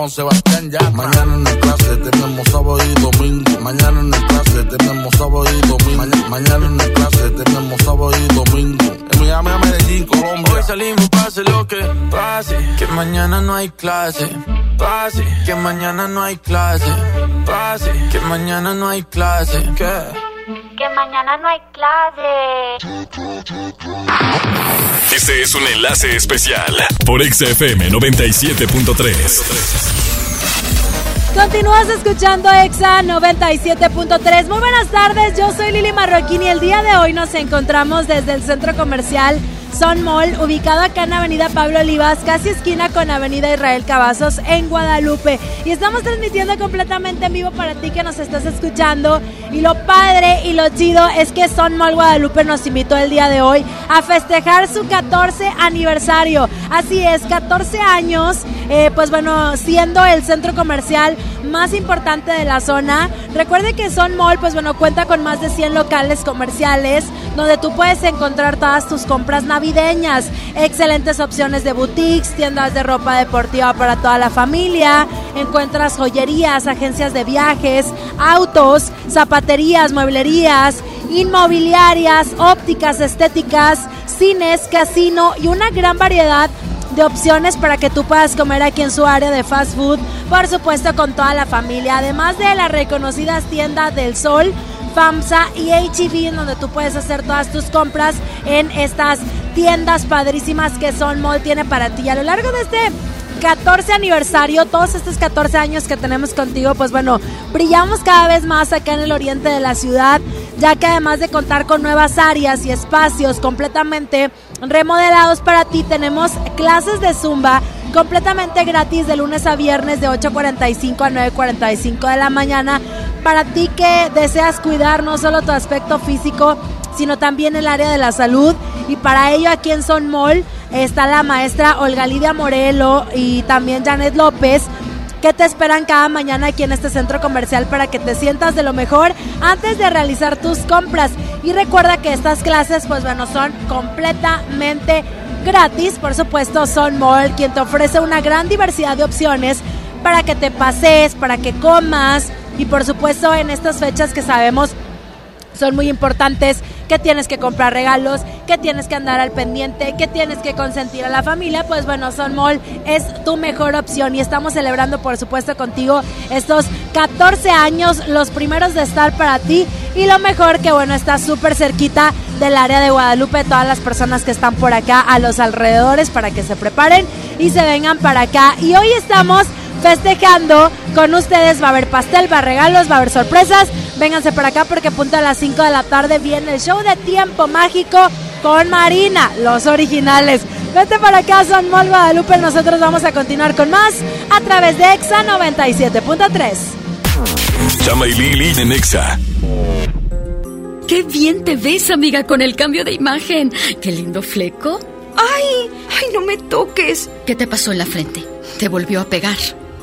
con Sebastián ya. Mañana en el clase tenemos sábado y domingo. Mañana en el clase tenemos sábado y domingo. Mañana, mañana en el clase tenemos sábado y domingo. En Miami, a Medellín, Colombia. Hoy salimos, pase lo que pase. Que mañana no hay clase. Pase, que mañana no hay clase. Pase, que mañana no hay clase. ¿Qué? Que mañana no hay clase. Este es un enlace especial por XFM 97.3. Continúas escuchando EXA 97.3. Muy buenas tardes, yo soy Lili Marroquín y el día de hoy nos encontramos desde el centro comercial Son Mall, ubicado acá en Avenida Pablo Olivas, casi esquina con Avenida Israel Cavazos en Guadalupe. Y estamos transmitiendo completamente en vivo para ti que nos estás escuchando. Y lo padre y lo chido es que Son Mall Guadalupe nos invitó el día de hoy a festejar su 14 aniversario. Así es, 14 años, eh, pues bueno, siendo el centro comercial más importante de la zona. Recuerde que Son Mall, pues bueno, cuenta con más de 100 locales comerciales donde tú puedes encontrar todas tus compras navideñas. Excelentes opciones de boutiques, tiendas de ropa deportiva para toda la familia. Encuentras joyerías, agencias de viajes, autos, zapaterías, mueblerías, inmobiliarias, ópticas, estéticas, cines, casino y una gran variedad de opciones para que tú puedas comer aquí en su área de fast food, por supuesto con toda la familia, además de las reconocidas tiendas del sol, FAMSA y HEB, en donde tú puedes hacer todas tus compras en estas tiendas padrísimas que Son Mall tiene para ti. A lo largo de este 14 aniversario, todos estos 14 años que tenemos contigo, pues bueno, brillamos cada vez más acá en el oriente de la ciudad, ya que además de contar con nuevas áreas y espacios completamente remodelados para ti, tenemos clases de zumba completamente gratis de lunes a viernes de 8.45 a 9.45 de la mañana para ti que deseas cuidar no solo tu aspecto físico, sino también el área de la salud. Y para ello aquí en Son Mall está la maestra Olga Lidia Morelo y también Janet López que te esperan cada mañana aquí en este centro comercial para que te sientas de lo mejor antes de realizar tus compras. Y recuerda que estas clases, pues bueno, son completamente gratis. Por supuesto, Son Mall, quien te ofrece una gran diversidad de opciones para que te pases, para que comas y por supuesto en estas fechas que sabemos son muy importantes que tienes que comprar regalos, que tienes que andar al pendiente, que tienes que consentir a la familia, pues bueno, Son Mall es tu mejor opción y estamos celebrando por supuesto contigo estos 14 años, los primeros de estar para ti y lo mejor que bueno, está súper cerquita del área de Guadalupe, todas las personas que están por acá a los alrededores para que se preparen y se vengan para acá. Y hoy estamos festejando con ustedes. Va a haber pastel, va a haber regalos, va a haber sorpresas. Vénganse para acá porque punto a las 5 de la tarde viene el show de tiempo mágico con Marina, los originales. Vete para acá, Son Mall Guadalupe. Nosotros vamos a continuar con más a través de Exa 97.3. Chama y Lili en Exa. Qué bien te ves, amiga, con el cambio de imagen. Qué lindo fleco. ¡Ay! ¡Ay, no me toques! ¿Qué te pasó en la frente? ¿Te volvió a pegar?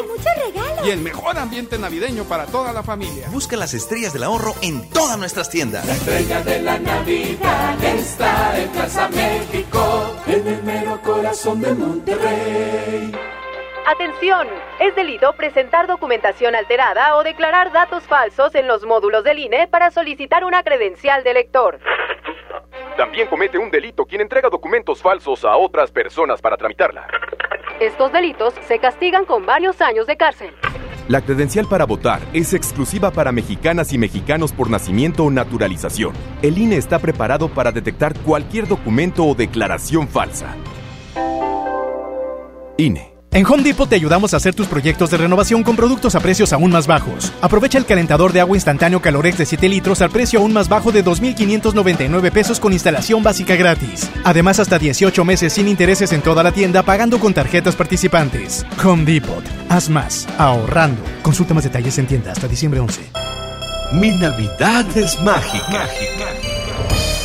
Ofertas y muchos regalos. Y el mejor ambiente navideño para toda la familia. Busca las estrellas del ahorro en todas nuestras tiendas. La estrella de la Navidad está en Plaza México, en el mero corazón de Monterrey. Atención, es delito presentar documentación alterada o declarar datos falsos en los módulos del INE para solicitar una credencial de lector. También comete un delito quien entrega documentos falsos a otras personas para tramitarla. Estos delitos se castigan con varios años de cárcel. La credencial para votar es exclusiva para mexicanas y mexicanos por nacimiento o naturalización. El INE está preparado para detectar cualquier documento o declaración falsa. INE. En Home Depot te ayudamos a hacer tus proyectos de renovación con productos a precios aún más bajos. Aprovecha el calentador de agua instantáneo Calorex de 7 litros al precio aún más bajo de 2.599 pesos con instalación básica gratis. Además, hasta 18 meses sin intereses en toda la tienda pagando con tarjetas participantes. Home Depot. Haz más, ahorrando. Consulta más detalles en tienda hasta diciembre 11. Mi Navidad es mágica.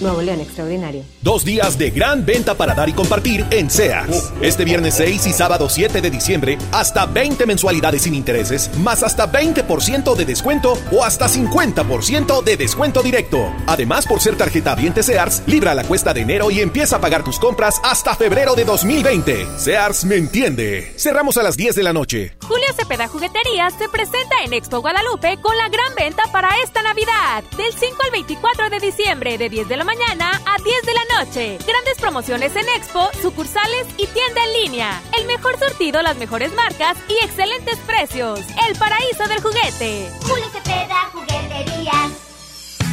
Nuevo León Extraordinario. Dos días de gran venta para dar y compartir en Sears. Este viernes 6 y sábado 7 de diciembre, hasta 20 mensualidades sin intereses, más hasta 20% de descuento o hasta 50% de descuento directo. Además, por ser tarjeta Viente Sears, libra la cuesta de enero y empieza a pagar tus compras hasta febrero de 2020. Sears me entiende. Cerramos a las 10 de la noche. Julio Cepeda Jugueterías se presenta en Expo Guadalupe con la gran venta para esta Navidad. Del 5 al 24 de diciembre, de 10 de la mañana a 10 de la noche. Grandes promociones en Expo, sucursales y tienda en línea. El mejor surtido, las mejores marcas y excelentes precios. El paraíso del juguete.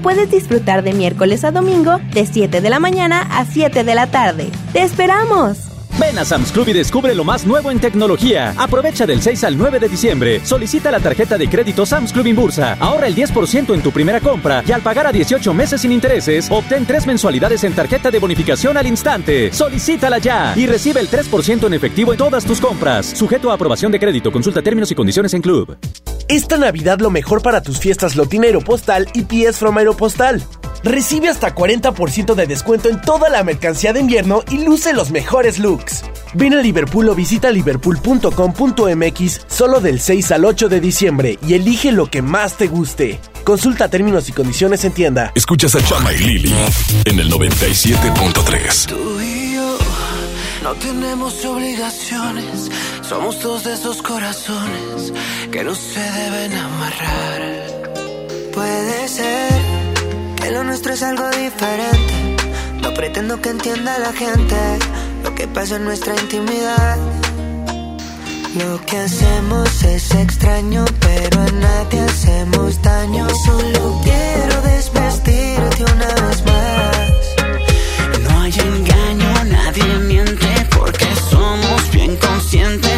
puedes disfrutar de miércoles a domingo de 7 de la mañana a 7 de la tarde. ¡Te esperamos! Ven a Sam's Club y descubre lo más nuevo en tecnología. Aprovecha del 6 al 9 de diciembre. Solicita la tarjeta de crédito Sam's Club Inbursa. Ahorra el 10% en tu primera compra y al pagar a 18 meses sin intereses, obtén 3 mensualidades en tarjeta de bonificación al instante. Solicítala ya y recibe el 3% en efectivo en todas tus compras. Sujeto a aprobación de crédito. Consulta términos y condiciones en Club. Esta Navidad lo mejor para tus fiestas Lotín Aeropostal y PS from Aeropostal. Recibe hasta 40% de descuento en toda la mercancía de invierno y luce los mejores looks. Ven a Liverpool o visita liverpool.com.mx solo del 6 al 8 de diciembre y elige lo que más te guste. Consulta términos y condiciones en tienda. Escuchas a Chama y Lili en el 97.3. Tú y yo no tenemos obligaciones. Somos dos de esos corazones que no se deben amarrar. Puede ser que lo nuestro es algo diferente. No pretendo que entienda la gente lo que pasa en nuestra intimidad. Lo que hacemos es extraño, pero a nadie hacemos daño. Solo quiero desvestirte una vez más. No hay engaño, nadie miente porque somos bien conscientes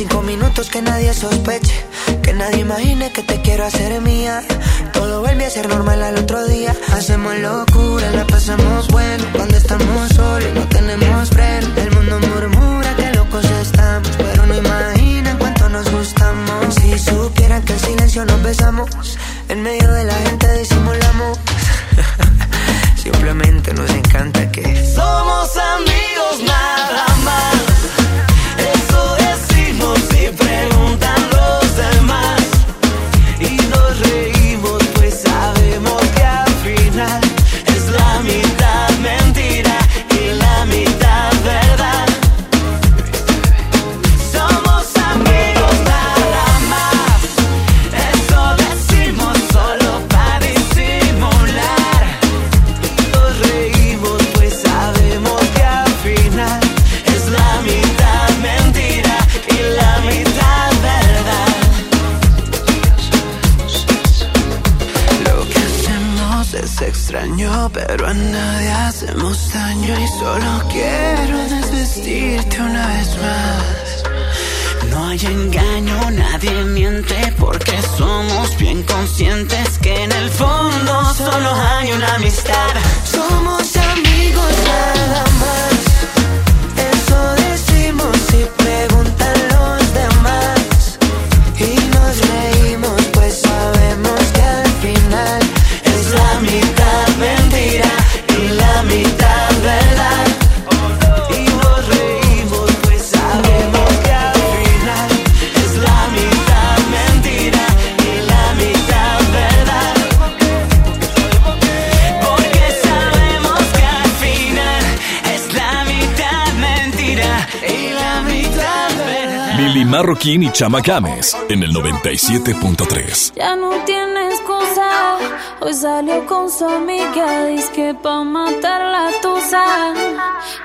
cinco minutos que nadie sospeche, que nadie imagine que te quiero hacer mía. Todo vuelve a ser normal al otro día. Hacemos locura, la pasamos bueno. Chama Games en el 97.3. Ya no tiene excusa. Hoy salió con su amiga. Dice que pa' matar la tusa.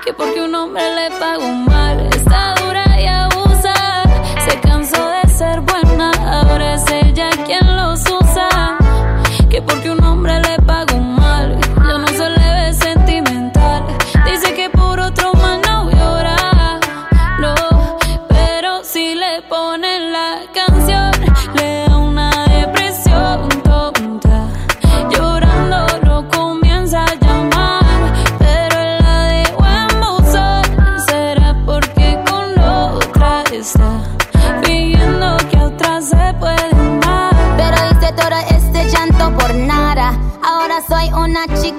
Que porque un hombre le pagó mal. Está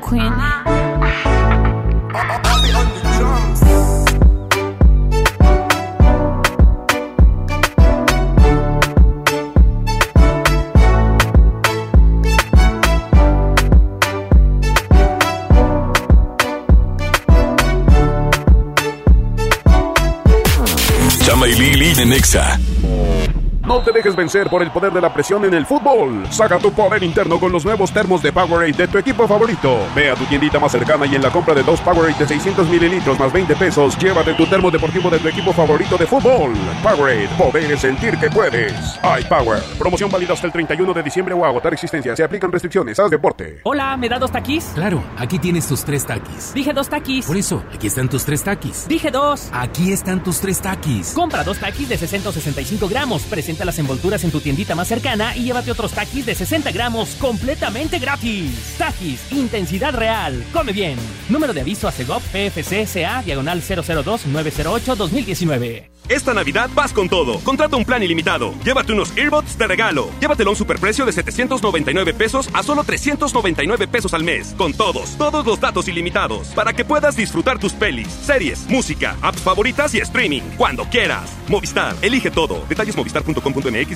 Queen. Vencer por el poder de la presión en el fútbol. Saca tu poder interno con los nuevos termos de Powerade de tu equipo favorito. Ve a tu tiendita más cercana y en la compra de dos Powerade de 600 mililitros más 20 pesos, llévate tu termo deportivo de tu equipo favorito de fútbol. Powerade, poder sentir que puedes. iPower, promoción válida hasta el 31 de diciembre o agotar existencia. Se aplican restricciones. Haz deporte. Hola, ¿me da dos taquis? Claro, aquí tienes tus tres taquis. Dije dos taquis. Por eso, aquí están tus tres taquis. Dije dos. Aquí están tus tres taquis. Compra dos taquis de 665 gramos. Presenta las envolturas en tu tiendita más cercana y llévate otros taquis de 60 gramos completamente gratis. Taquis, intensidad real. Come bien. Número de aviso a CEGOP PFC CA diagonal 002-908-2019. Esta Navidad vas con todo. Contrata un plan ilimitado. Llévate unos earbuds de regalo. Llévatelo a un superprecio de 799 pesos a solo 399 pesos al mes. Con todos, todos los datos ilimitados. Para que puedas disfrutar tus pelis, series, música, apps favoritas y streaming. Cuando quieras. Movistar, elige todo. Detalles movistar.com.mx,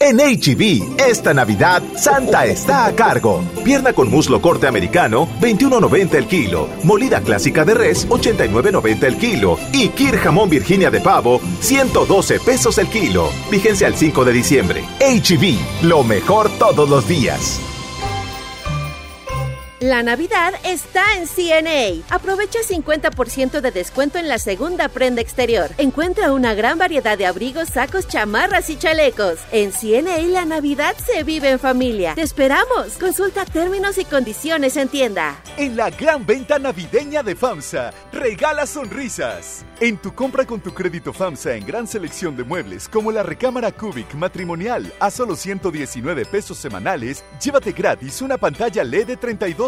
En HB, esta Navidad, Santa está a cargo. Pierna con muslo corte americano, 21.90 el kilo. Molida clásica de res, 89.90 el kilo. Y Kir jamón Virginia de pavo, 112 pesos el kilo. Vigencia al 5 de diciembre. HB, lo mejor todos los días. La Navidad está en CNA. Aprovecha 50% de descuento en la segunda prenda exterior. Encuentra una gran variedad de abrigos, sacos, chamarras y chalecos. En CNA la Navidad se vive en familia. Te esperamos. Consulta términos y condiciones en tienda. En la gran venta navideña de FAMSA, regala sonrisas. En tu compra con tu crédito FAMSA en gran selección de muebles como la recámara Cubic matrimonial a solo 119 pesos semanales, llévate gratis una pantalla LED de 32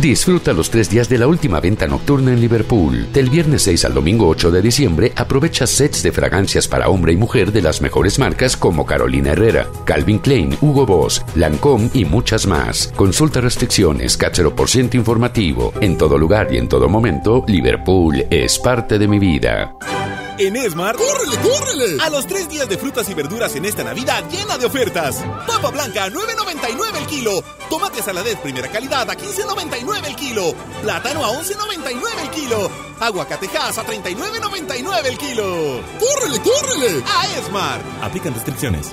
Disfruta los tres días de la última venta nocturna en Liverpool. Del viernes 6 al domingo 8 de diciembre, aprovecha sets de fragancias para hombre y mujer de las mejores marcas como Carolina Herrera, Calvin Klein, Hugo Boss, Lancôme y muchas más. Consulta restricciones, por ciento informativo. En todo lugar y en todo momento, Liverpool es parte de mi vida. En Esmar, ¡córrele, córrele! A los tres días de frutas y verduras en esta Navidad llena de ofertas. Papa blanca a 9.99 el kilo. Tomate saladez primera calidad a 15.99 el kilo. Plátano a 11.99 el kilo. Aguacatejas a 39.99 el kilo. ¡Córrele, córrele! A Esmar. Aplican restricciones.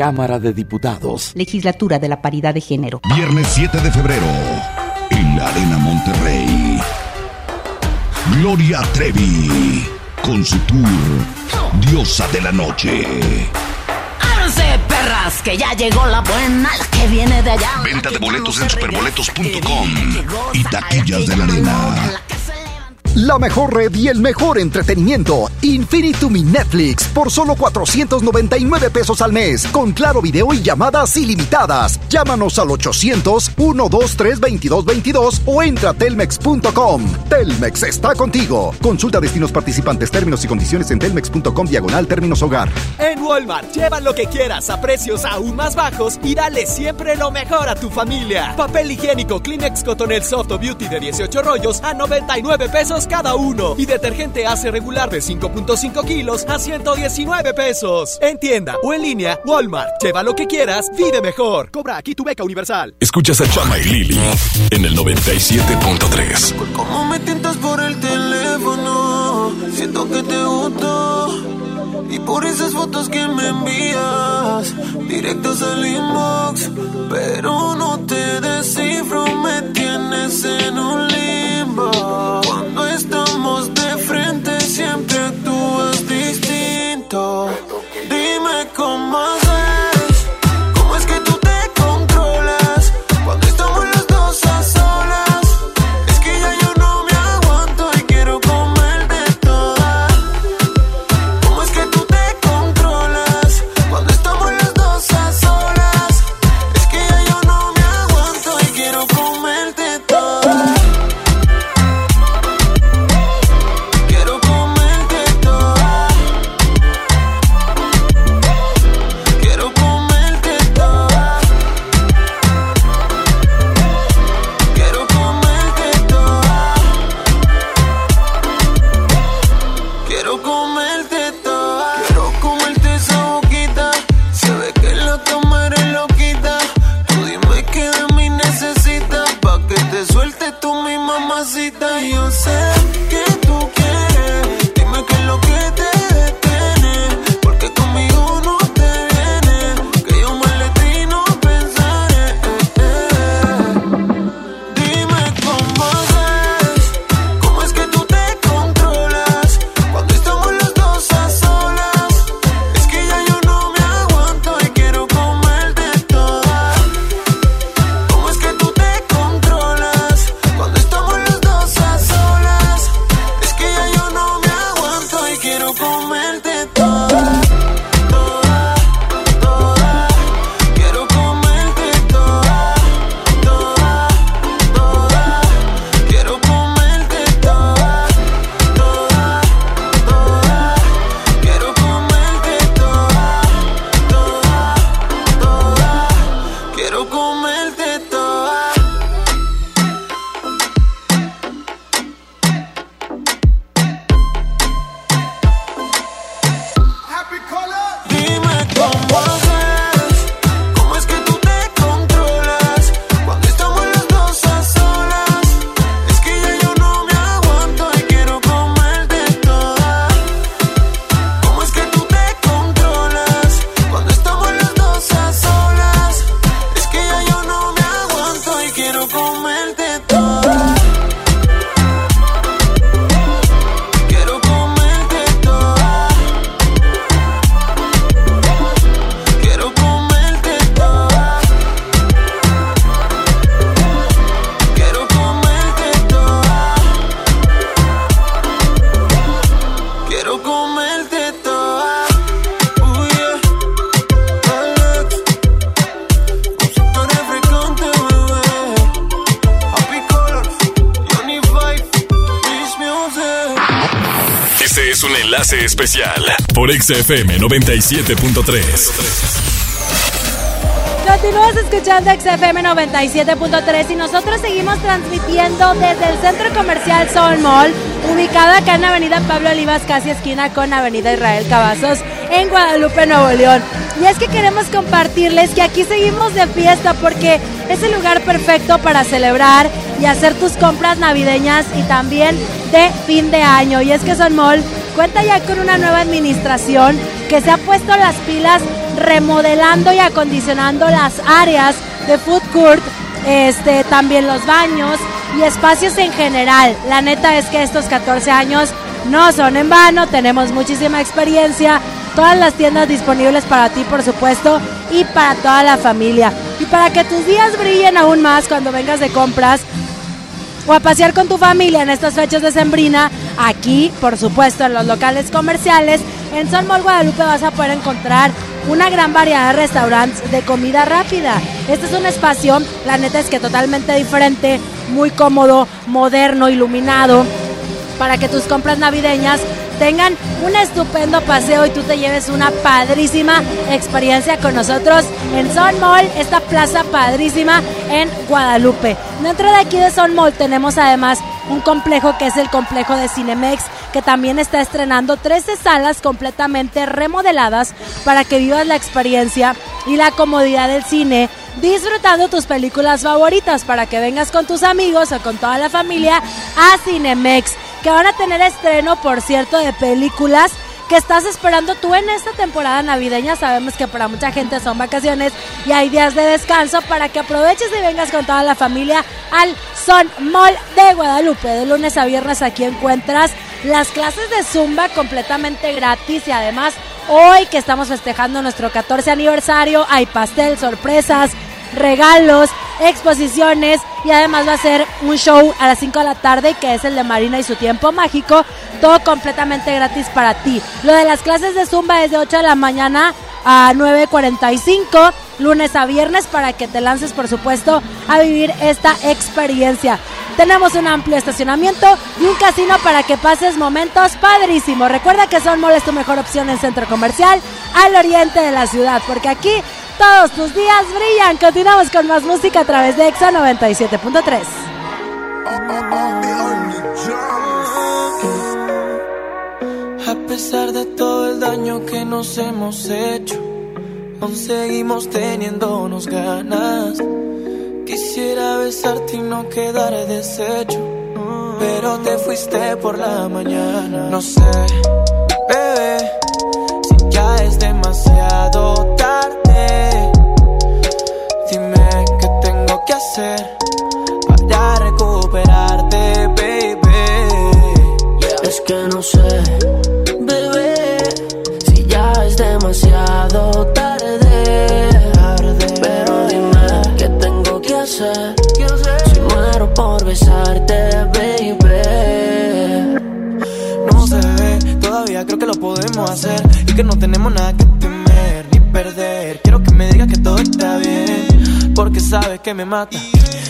Cámara de Diputados. Legislatura de la Paridad de Género. Viernes 7 de febrero, en la Arena Monterrey. Gloria Trevi, con su tour Diosa de la Noche. ¡Ábranse, perras! Que ya llegó la buena, la que viene de allá. Venta de boletos en superboletos.com y taquillas de la arena. La mejor red y el mejor entretenimiento. Infinitum y Netflix por solo 499 pesos al mes. Con claro video y llamadas ilimitadas. Llámanos al 800-123-2222 o entra a telmex.com. Telmex está contigo. Consulta destinos participantes, términos y condiciones en telmex.com diagonal términos hogar. En Walmart, lleva lo que quieras a precios aún más bajos y dale siempre lo mejor a tu familia. Papel higiénico Kleenex Cotonel Soft Beauty de 18 rollos a 99 pesos cada uno. Y detergente hace regular de 5.5 kilos a 119 pesos. En tienda o en línea, Walmart. Lleva lo que quieras, vive mejor. Cobra aquí tu beca universal. Escuchas a Chama y Lili en el 97.3. ¿Cómo me tientas por el teléfono? Siento que te gusto. Y por esas fotos que me envías, directas al inbox. Pero no te descifro, me tienes en un limbo. Cuando estamos de frente, siempre actúas distinto. Dime cómo haces, XFM 97.3. Continúas escuchando XFM 97.3 y nosotros seguimos transmitiendo desde el Centro Comercial Sol Mall, ubicado acá en Avenida Pablo Olivas, casi esquina con Avenida Israel Cavazos, en Guadalupe, Nuevo León. Y es que queremos compartirles que aquí seguimos de fiesta porque es el lugar perfecto para celebrar y hacer tus compras navideñas y también de fin de año. Y es que Sol Mall cuenta ya con una nueva administración que se ha puesto las pilas remodelando y acondicionando las áreas de food court, este, también los baños y espacios en general. La neta es que estos 14 años no son en vano, tenemos muchísima experiencia, todas las tiendas disponibles para ti, por supuesto, y para toda la familia. Y para que tus días brillen aún más cuando vengas de compras, o a pasear con tu familia en estas fechas de sembrina, aquí, por supuesto, en los locales comerciales, en Son Mall Guadalupe vas a poder encontrar una gran variedad de restaurantes de comida rápida. Este es un espacio, la neta es que totalmente diferente, muy cómodo, moderno, iluminado, para que tus compras navideñas tengan un estupendo paseo y tú te lleves una padrísima experiencia con nosotros en Son Mall, esta plaza padrísima en Guadalupe. Dentro de aquí de Son Mall tenemos además un complejo que es el complejo de Cinemex, que también está estrenando 13 salas completamente remodeladas para que vivas la experiencia y la comodidad del cine disfrutando tus películas favoritas para que vengas con tus amigos o con toda la familia a Cinemex, que van a tener estreno, por cierto, de películas que estás esperando tú en esta temporada navideña. Sabemos que para mucha gente son vacaciones y hay días de descanso para que aproveches y vengas con toda la familia al Son Mall de Guadalupe. De lunes a viernes aquí encuentras las clases de Zumba completamente gratis y además hoy que estamos festejando nuestro 14 aniversario hay pastel, sorpresas, regalos, exposiciones y además va a ser un show a las 5 de la tarde que es el de Marina y su tiempo mágico, todo completamente gratis para ti. Lo de las clases de Zumba es de 8 de la mañana a 9.45, lunes a viernes, para que te lances, por supuesto, a vivir esta experiencia. Tenemos un amplio estacionamiento y un casino para que pases momentos padrísimos. Recuerda que Son Mall es tu mejor opción en centro comercial al oriente de la ciudad, porque aquí todos tus días brillan. Continuamos con más música a través de EXA 97.3. A pesar de todo el daño que nos hemos hecho, aún seguimos teniéndonos ganas. Quisiera besarte y no quedar deshecho, pero te fuiste por la mañana. No sé, bebé, si ya es demasiado tarde. Que hacer para recuperarte, baby. Es que no sé, bebé, si ya es demasiado tarde. Pero dime qué tengo que hacer. Si muero por besarte, baby. No se ve, todavía creo que lo podemos hacer y que no tenemos nada que temer ni perder. Quiero que me digas que todo está bien, porque sabes que me mata.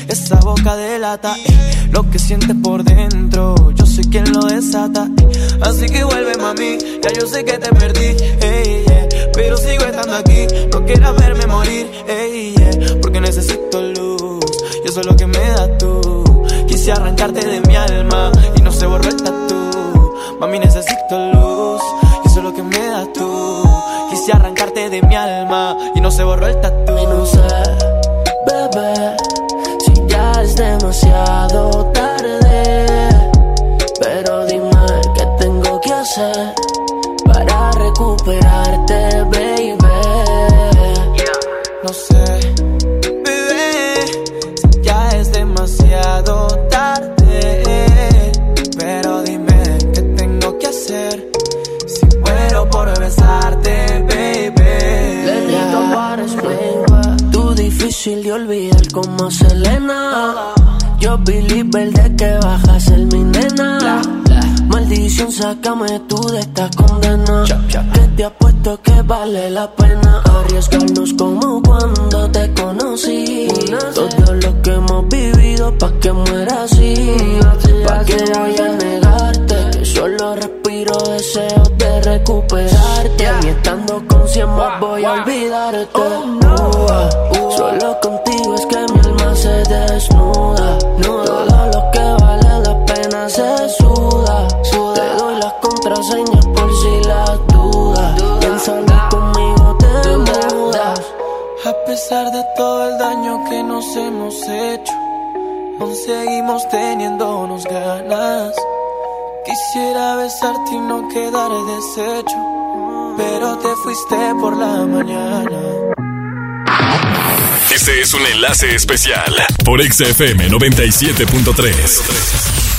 Esa boca delata eh, lo que sientes por dentro. Yo soy quien lo desata. eh. Así que vuelve, mami. Ya yo sé que te perdí, ey, yeah. pero sigo estando aquí. No quieras verme morir, ey, yeah. porque necesito luz. Y eso es lo que me das tú. Quise arrancarte de mi alma y no se borró el tatu. Mami, necesito luz. Y eso es lo que me das tú. Quise arrancarte de mi alma y no se borró el tatu. Bebé, si ya es demasiado tarde. Pero dime qué tengo que hacer para recuperarte, baby. difícil de olvidar como Selena. Yo believer de que vas a ser mi nena. Maldición, sácame tú de esta condena. Que te apuesto que vale la pena arriesgarnos como cuando te conocí. Todo lo que hemos vivido pa' que muera así. Pa' que voy a negarte. Solo respiro deseos de recuperarte. Y estando que uh, Solo contigo es que mi alma se desnuda. Todo lo que vale la pena se suda. Te doy las contraseñas por si las dudas. Pensando conmigo te mudas. A pesar de todo el daño que nos hemos hecho, aún seguimos teniéndonos ganas. Quisiera besarte y no quedar deshecho, pero te fuiste por la mañana. Este es un enlace especial por XFM 97.3.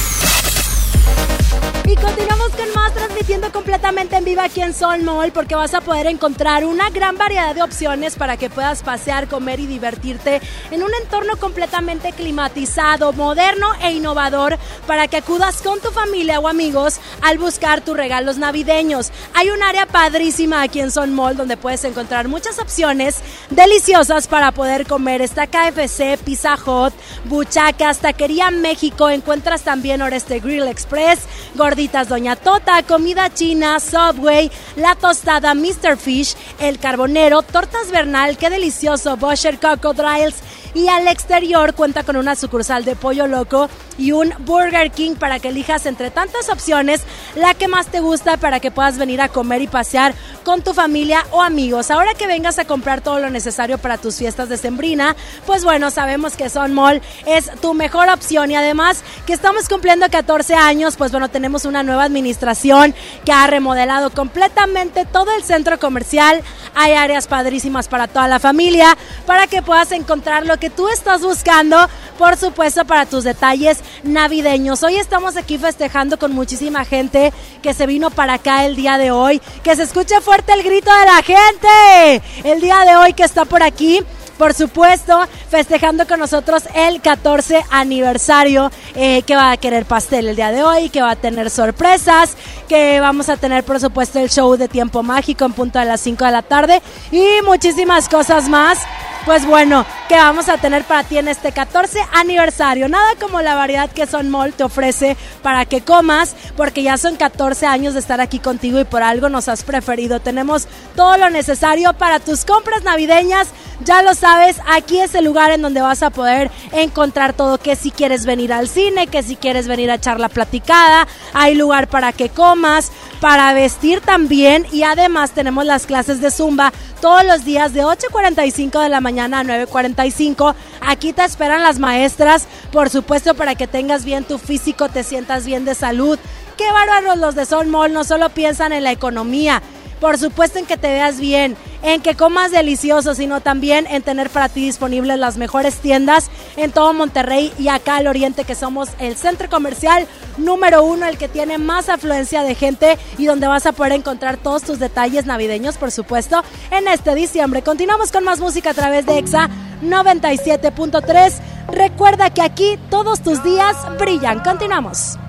transmitiendo completamente en vivo aquí en Sol Mall porque vas a poder encontrar una gran variedad de opciones para que puedas pasear, comer y divertirte en un entorno completamente climatizado, moderno e innovador para que acudas con tu familia o amigos al buscar tus regalos navideños. Hay un área padrísima aquí en Sol Mall donde puedes encontrar muchas opciones deliciosas para poder comer. Está KFC, Pizza Hut, Buchacas, Taquería México, encuentras también Oreste Grill Express, Gorditas Doña Tota, comida china, Subway, la tostada Mr. Fish, el carbonero, tortas Bernal, qué delicioso, Bosher Cocodriles y al exterior cuenta con una sucursal de pollo loco y un Burger King para que elijas entre tantas opciones la que más te gusta para que puedas venir a comer y pasear con tu familia o amigos. Ahora que vengas a comprar todo lo necesario para tus fiestas de Sembrina, pues bueno, sabemos que Son Mall es tu mejor opción y además que estamos cumpliendo 14 años, pues bueno, tenemos una nueva administración que ha remodelado completamente todo el centro comercial. Hay áreas padrísimas para toda la familia, para que puedas encontrar lo que tú estás buscando, por supuesto, para tus detalles navideños. Hoy estamos aquí festejando con muchísima gente que se vino para acá el día de hoy. Que se escuche fuerte el grito de la gente. El día de hoy que está por aquí por supuesto, festejando con nosotros el 14 aniversario, eh, que va a querer pastel el día de hoy, que va a tener sorpresas, que vamos a tener, por supuesto, el show de tiempo mágico en punto de las 5 de la tarde y muchísimas cosas más. Pues bueno, que vamos a tener para ti en este 14 aniversario. Nada como la variedad que Son Mall te ofrece para que comas, porque ya son 14 años de estar aquí contigo y por algo nos has preferido. Tenemos todo lo necesario para tus compras navideñas. Ya lo sabes, aquí es el lugar en donde vas a poder encontrar todo, que si quieres venir al cine, que si quieres venir a echar la platicada, hay lugar para que comas, para vestir también y además tenemos las clases de Zumba todos los días de 8.45 de la mañana a 9.45. Aquí te esperan las maestras, por supuesto, para que tengas bien tu físico, te sientas bien de salud. Qué bárbaros los de Son Mall, no solo piensan en la economía, por supuesto en que te veas bien, en que comas delicioso, sino también en tener para ti disponibles las mejores tiendas en todo Monterrey y acá al oriente, que somos el centro comercial número uno, el que tiene más afluencia de gente y donde vas a poder encontrar todos tus detalles navideños, por supuesto, en este diciembre. Continuamos con más música a través de EXA 97.3. Recuerda que aquí todos tus días brillan. Continuamos.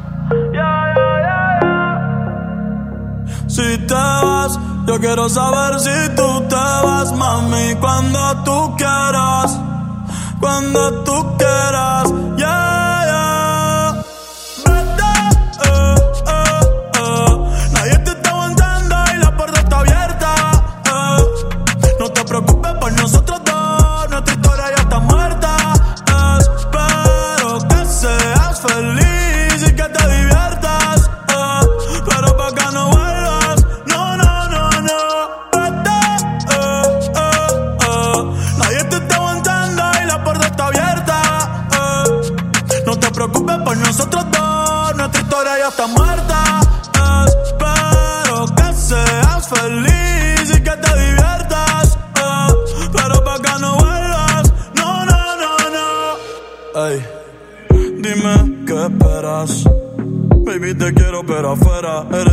Si te vas, yo quiero saber si tú te vas, mami, cuando tú quieras, cuando tú quieras, yeah, yeah. Vete, eh, eh, eh. Nadie te está aguantando y la puerta está abierta. eh. No te preocupes por nosotros dos, nuestra historia ya está muerta. Espero que seas feliz preocupes por nosotros dos, nuestra historia ya está muerta. Espero que seas feliz y que te diviertas. eh. Pero pa' que no vuelvas, no, no, no, no. Ey, dime qué esperas. Baby, te quiero, pero afuera. Eres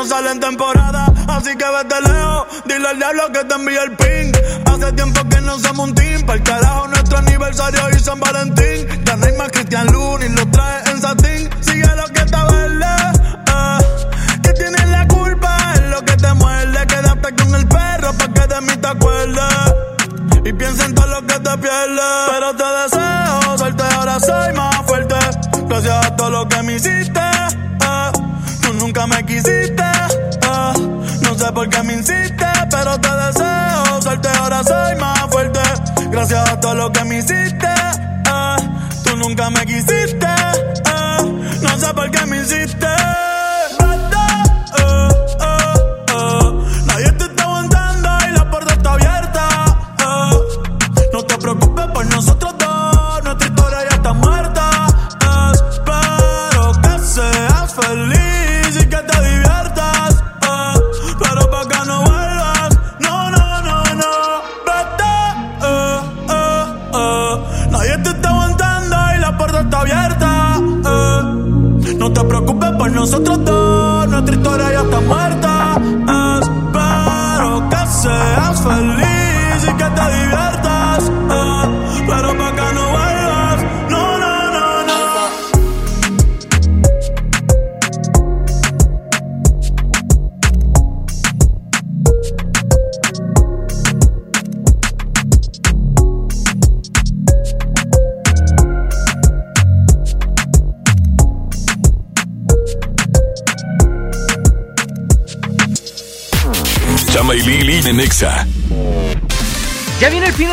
no sale en temporada, así que vete lejos. Dile al diablo que te envía el ping. Hace tiempo que no somos un team. Para el carajo, nuestro aniversario y San Valentín. Ya no más Cristian Luna y lo trae en satín. Sigue lo que te verde. Eh. Tienes la culpa, es lo que te muerde. Quédate con el perro para que de mí te acuerdes. Y piensa en todo lo que te pierde. Pero te deseo suerte, ahora soy más fuerte. Gracias a todo lo que me hiciste. Eh. Tú nunca me quisiste sé por qué me insiste, pero te deseo. Suerte, ahora soy más fuerte. Gracias a todo lo que me hiciste. eh. Tú nunca me quisiste.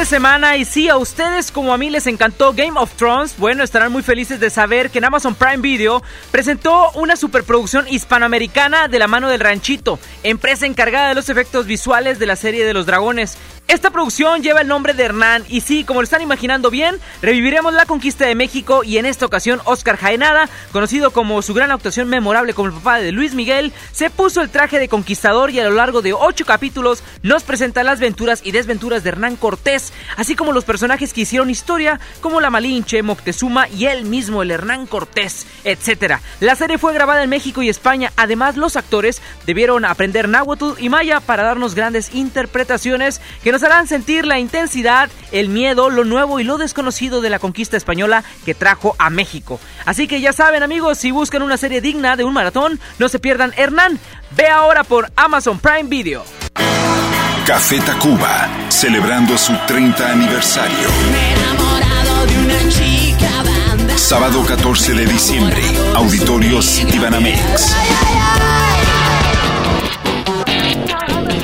Semana y sí, a ustedes como a mí les encantó Game of Thrones, bueno, estarán muy felices de saber que en Amazon Prime Video presentó una superproducción hispanoamericana de la mano del Ranchito, empresa encargada de los efectos visuales de la serie de los dragones. Esta producción lleva el nombre de Hernán y sí, como lo están imaginando bien, reviviremos la conquista de México y en esta ocasión Oscar Jaenada, conocido como su gran actuación memorable como el papá de Luis Miguel, se puso el traje de conquistador y a lo largo de ocho capítulos nos presenta las aventuras y desventuras de Hernán Cortés, así como los personajes que hicieron historia como la Malinche, Moctezuma y él mismo, el Hernán Cortés, etc. La serie fue grabada en México y España, además los actores debieron aprender náhuatl y maya para darnos grandes interpretaciones que nos harán sentir la intensidad, el miedo, lo nuevo y lo desconocido de la conquista española que trajo a México. Así que ya saben amigos, si buscan una serie digna de un maratón, no se pierdan Hernán. Ve ahora por Amazon Prime Video. Café Tacuba, celebrando su 30 aniversario. Sábado 14 de diciembre, Auditorio Citibanamex.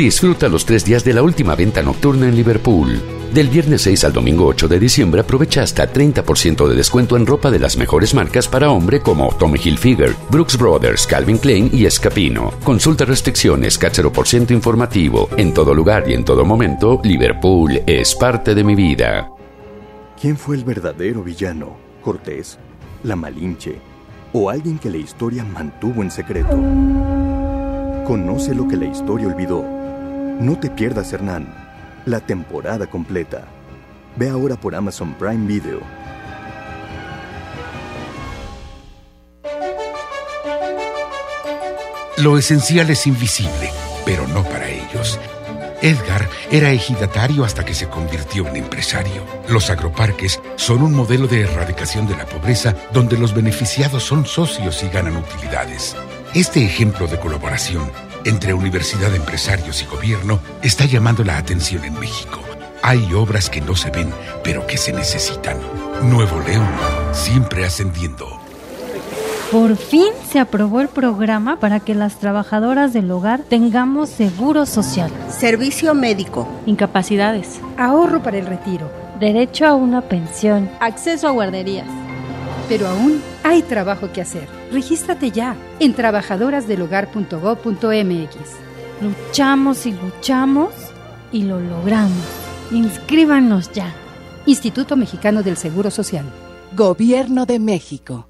Disfruta los tres días de la última venta nocturna en Liverpool. Del viernes 6 al domingo 8 de diciembre aprovecha hasta 30% de descuento en ropa de las mejores marcas para hombre como Tommy Hilfiger, Brooks Brothers, Calvin Klein y Escapino. Consulta restricciones, ciento informativo. En todo lugar y en todo momento, Liverpool es parte de mi vida. ¿Quién fue el verdadero villano? ¿Cortés? ¿La Malinche? o alguien que la historia mantuvo en secreto. Conoce lo que la historia olvidó. No te pierdas Hernán, la temporada completa. Ve ahora por Amazon Prime Video. Lo esencial es invisible, pero no para ellos. Edgar era ejidatario hasta que se convirtió en empresario. Los agroparques son un modelo de erradicación de la pobreza donde los beneficiados son socios y ganan utilidades. Este ejemplo de colaboración entre universidad, empresarios y gobierno está llamando la atención en México. Hay obras que no se ven, pero que se necesitan. Nuevo León, siempre ascendiendo. Por fin se aprobó el programa para que las trabajadoras del hogar tengamos seguro social, servicio médico, incapacidades, ahorro para el retiro, derecho a una pensión, acceso a guarderías. Pero aún hay trabajo que hacer. Regístrate ya en trabajadorasdelhogar.gov.mx. Luchamos y luchamos y lo logramos. Inscríbanos ya. Instituto Mexicano del Seguro Social. Gobierno de México.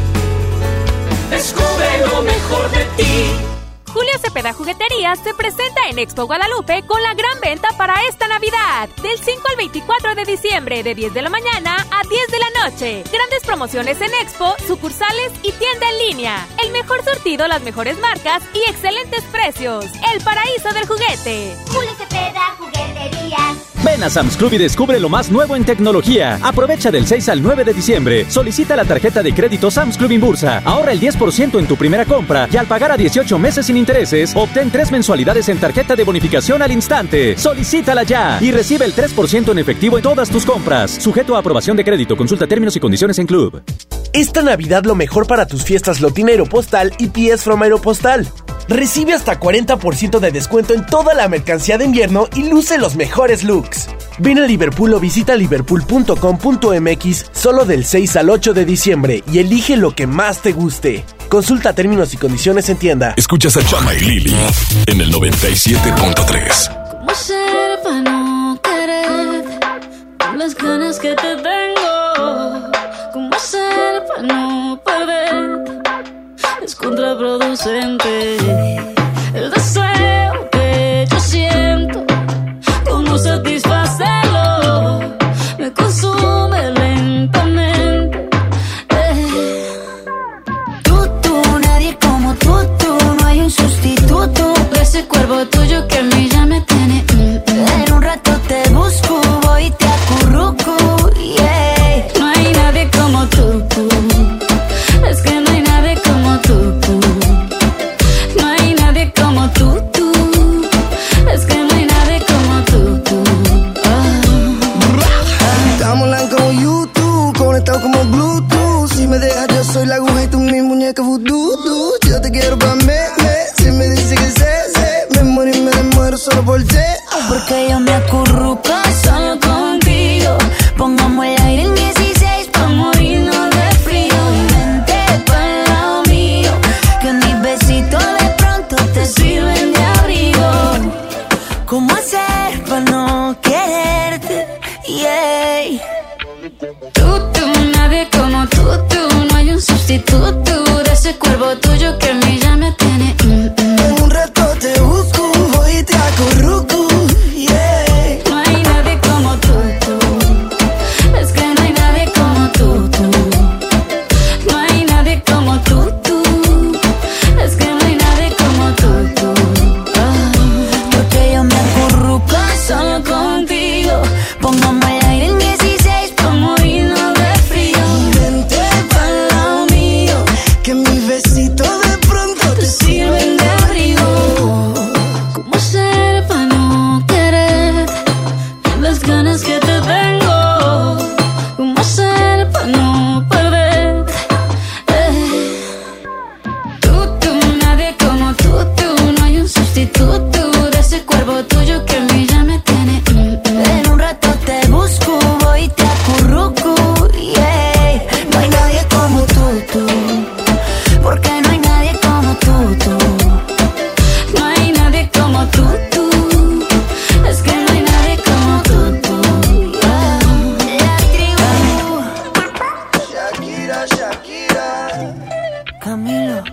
Cepeda Jugueterías se presenta en Expo Guadalupe con la gran venta para esta Navidad. Del 5 al 24 de diciembre, de 10 de la mañana a 10 de la noche. Grandes promociones en Expo, sucursales y tienda en línea. El mejor surtido, las mejores marcas y excelentes precios. El paraíso del juguete. Julio Cepeda Jugueterías. Ven a Sam's Club y descubre lo más nuevo en tecnología. Aprovecha del 6 al 9 de diciembre. Solicita la tarjeta de crédito Sam's Club Inbursa. Ahorra el 10% en tu primera compra y al pagar a 18 meses sin intereses, obtén tres mensualidades en tarjeta de bonificación al instante. Solicítala ya y recibe el 3% en efectivo en todas tus compras. Sujeto a aprobación de crédito. Consulta términos y condiciones en Club. Esta Navidad lo mejor para tus fiestas lo tiene Aeropostal y PS from Aeropostal. Recibe hasta 40% de descuento en toda la mercancía de invierno y luce los mejores looks. Ven a Liverpool o visita liverpool.com.mx solo del 6 al 8 de diciembre y elige lo que más te guste. Consulta términos y condiciones en tienda. Escuchas a Chama y Lili en el 97.3. ¿Cómo ser para no querer con las ganas que te tengo? ¿Cómo ser para no perder? Es contraproducente el deseo que yo siento. ¿Cómo satisfacerlo? Me consume lentamente. Eh. Tú, tú, nadie como tú, tú, no hay un sustituto. Ese cuerpo tuyo que me Camilo.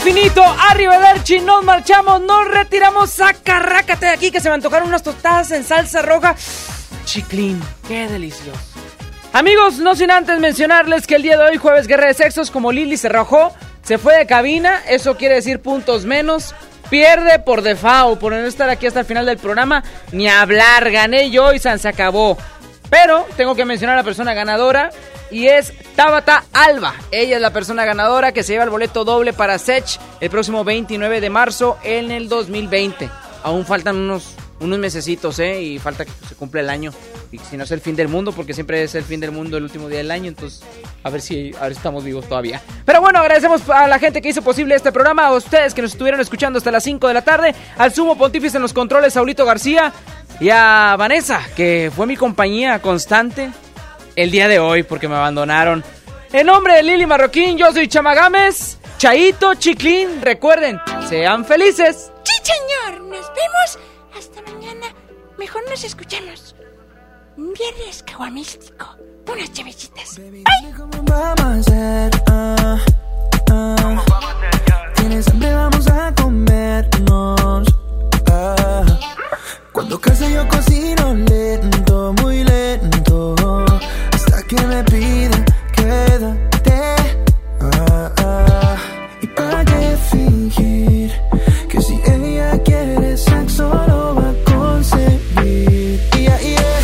Finito, arrivederci, nos marchamos, nos retiramos, sacarrácate de aquí que se me antojaron unas tostadas en salsa roja. Chiclín, qué delicioso. Amigos, no sin antes mencionarles que el día de hoy, jueves guerra de sexos, como Lili se rajó, se fue de cabina, eso quiere decir puntos menos. Pierde por default, por no estar aquí hasta el final del programa, ni hablar, gané yo y se acabó. Pero tengo que mencionar a la persona ganadora, y es Tabata Alba. Ella es la persona ganadora que se lleva el boleto doble para Sech el próximo 29 de marzo en el 2020. Aún faltan unos, unos mesecitos, ¿eh? Y falta que se cumpla el año. Y si no es el fin del mundo, porque siempre es el fin del mundo el último día del año, entonces a ver si, a ver estamos vivos todavía. Pero bueno, agradecemos a la gente que hizo posible este programa, a ustedes que nos estuvieron escuchando hasta las 5 de la tarde, al sumo pontífice en los controles, Saulito García, y a Vanessa, que fue mi compañía constante el día de hoy porque me abandonaron. En nombre de Lili Marroquín, yo soy Chamagames, Chaito, Chiclín, recuerden, sean felices. Sí, señor, nos vemos hasta mañana. Mejor nos escuchamos. Viernes caguamístico, unas chavecitas. Bye. Vamos a hacer. Tienes hambre, vamos a comernos. Ah. Cuando casa yo cocino lento, muy lento. Que me piden, quédate. Ah, ah. ¿Y para qué fingir? Que si ella quiere sexo lo va a conseguir. Yeah, yeah.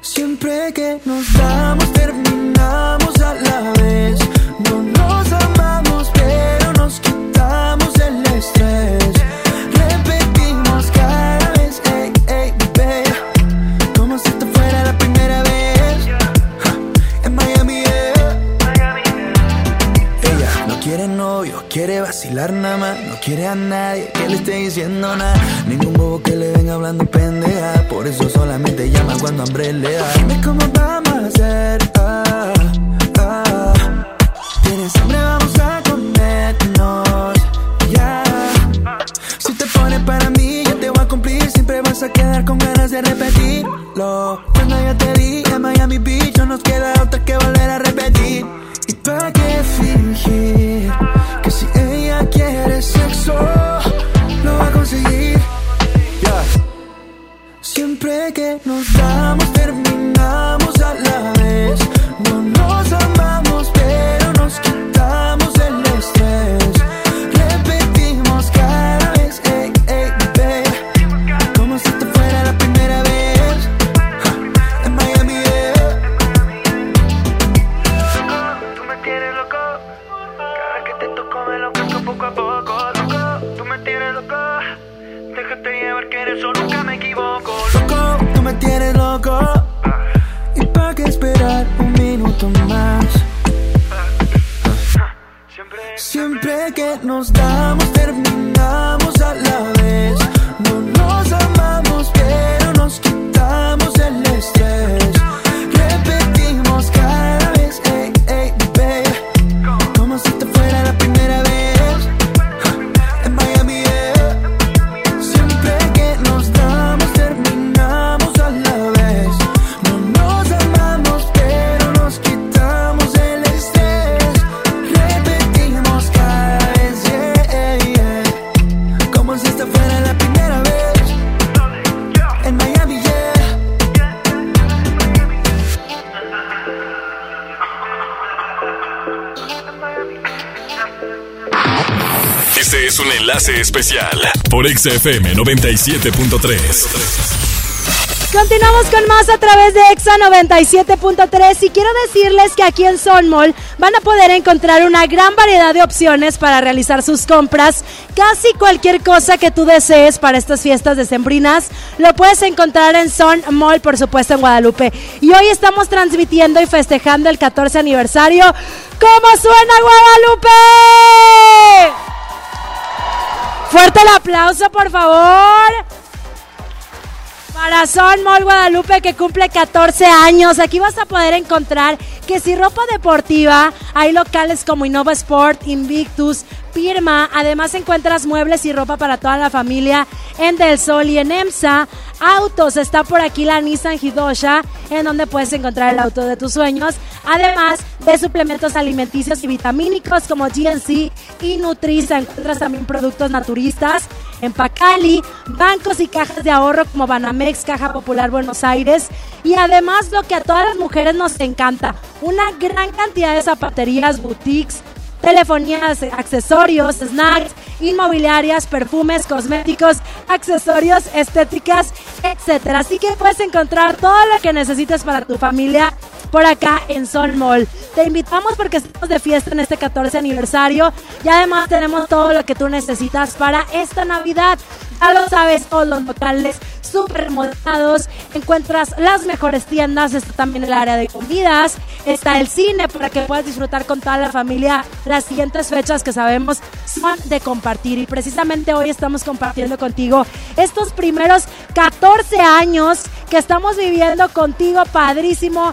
Siempre que nos damos No quiere a nadie que le esté diciendo nada. Ningún bobo que le venga hablando pendeja. Por eso solamente llama cuando hambre le da. Dime cómo vamos a hacer. Ah, ah. Tienes hambre, vamos a comernos. Ya. Si te pones para mí, yo te voy a cumplir. Siempre vas a quedar con ganas de repetirlo. Cuando yo te di Miami Beach, no nos queda otra que volver a repetir. ¿Y para qué fingir? Que nos damos, nos damos, es un enlace especial por XFM 97.3. Continuamos con más a través de Exa 97.3 y quiero decirles que aquí en Son Mall van a poder encontrar una gran variedad de opciones para realizar sus compras. Casi cualquier cosa que tú desees para estas fiestas decembrinas lo puedes encontrar en Son Mall, por supuesto en Guadalupe. Y hoy estamos transmitiendo y festejando el 14 aniversario. ¿Cómo suena Guadalupe? Fuerte el aplauso, por favor. Para Son Mall Guadalupe que cumple 14 años, aquí vas a poder encontrar que si ropa deportiva, hay locales como Innova Sport, Invictus, Pirma. Además encuentras muebles y ropa para toda la familia en Del Sol y en EMSA. Autos, está por aquí la Nissan Hidosha, en donde puedes encontrar el auto de tus sueños. Además de suplementos alimenticios y vitamínicos como GNC y Nutriza. Encuentras también productos naturistas en Pacali, bancos y cajas de ahorro como Banamex, Caja Popular Buenos Aires. Y además lo que a todas las mujeres nos encanta, una gran cantidad de zapaterías, boutiques, telefonías, accesorios, snacks, inmobiliarias, perfumes, cosméticos, accesorios, estéticas, etcétera. Así que puedes encontrar todo lo que necesites para tu familia por acá en Sol Mall. Te invitamos porque estamos de fiesta en este 14 aniversario y además tenemos todo lo que tú necesitas para esta Navidad. Ya lo sabes, todos los locales súper. Encuentras las mejores tiendas. Está también el área de comidas. Está el cine para que puedas disfrutar con toda la familia las siguientes fechas que sabemos son de compartir. Y precisamente hoy estamos compartiendo contigo estos primeros 14 años que estamos viviendo contigo. Padrísimo.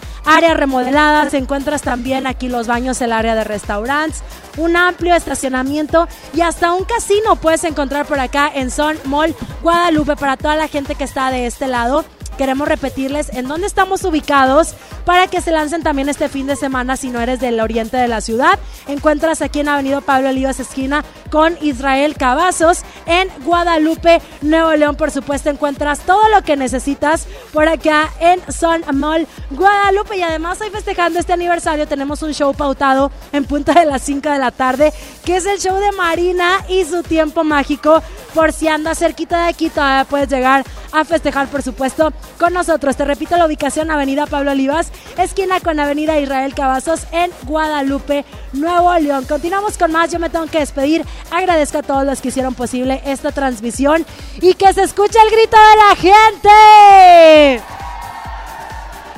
Remodelada. Se encuentras también aquí los baños, el área de restaurantes. Un amplio estacionamiento y hasta un casino puedes encontrar por acá en Son Mall Guadalupe para toda la gente que está de este lado queremos repetirles en dónde estamos ubicados para que se lancen también este fin de semana si no eres del oriente de la ciudad. Encuentras aquí en Avenida Pablo Olivas esquina con Israel Cavazos en Guadalupe, Nuevo León. Por supuesto, encuentras todo lo que necesitas por acá en Son Mall Guadalupe y además hoy festejando este aniversario tenemos un show pautado en punta de las 5 de la tarde que es el show de Marina y su tiempo mágico. Por si andas cerquita de aquí todavía puedes llegar a festejar por supuesto con nosotros. Te repito la ubicación, Avenida Pablo Olivas, esquina con Avenida Israel Cavazos en Guadalupe, Nuevo León. Continuamos con más, yo me tengo que despedir. Agradezco a todos los que hicieron posible esta transmisión y que se escuche el grito de la gente.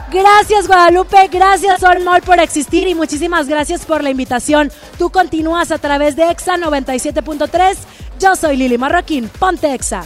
Gracias Guadalupe, gracias Olmol por existir y muchísimas gracias por la invitación. Tú continúas a través de EXA 97.3. Yo soy Lili Marroquín, ponte EXA.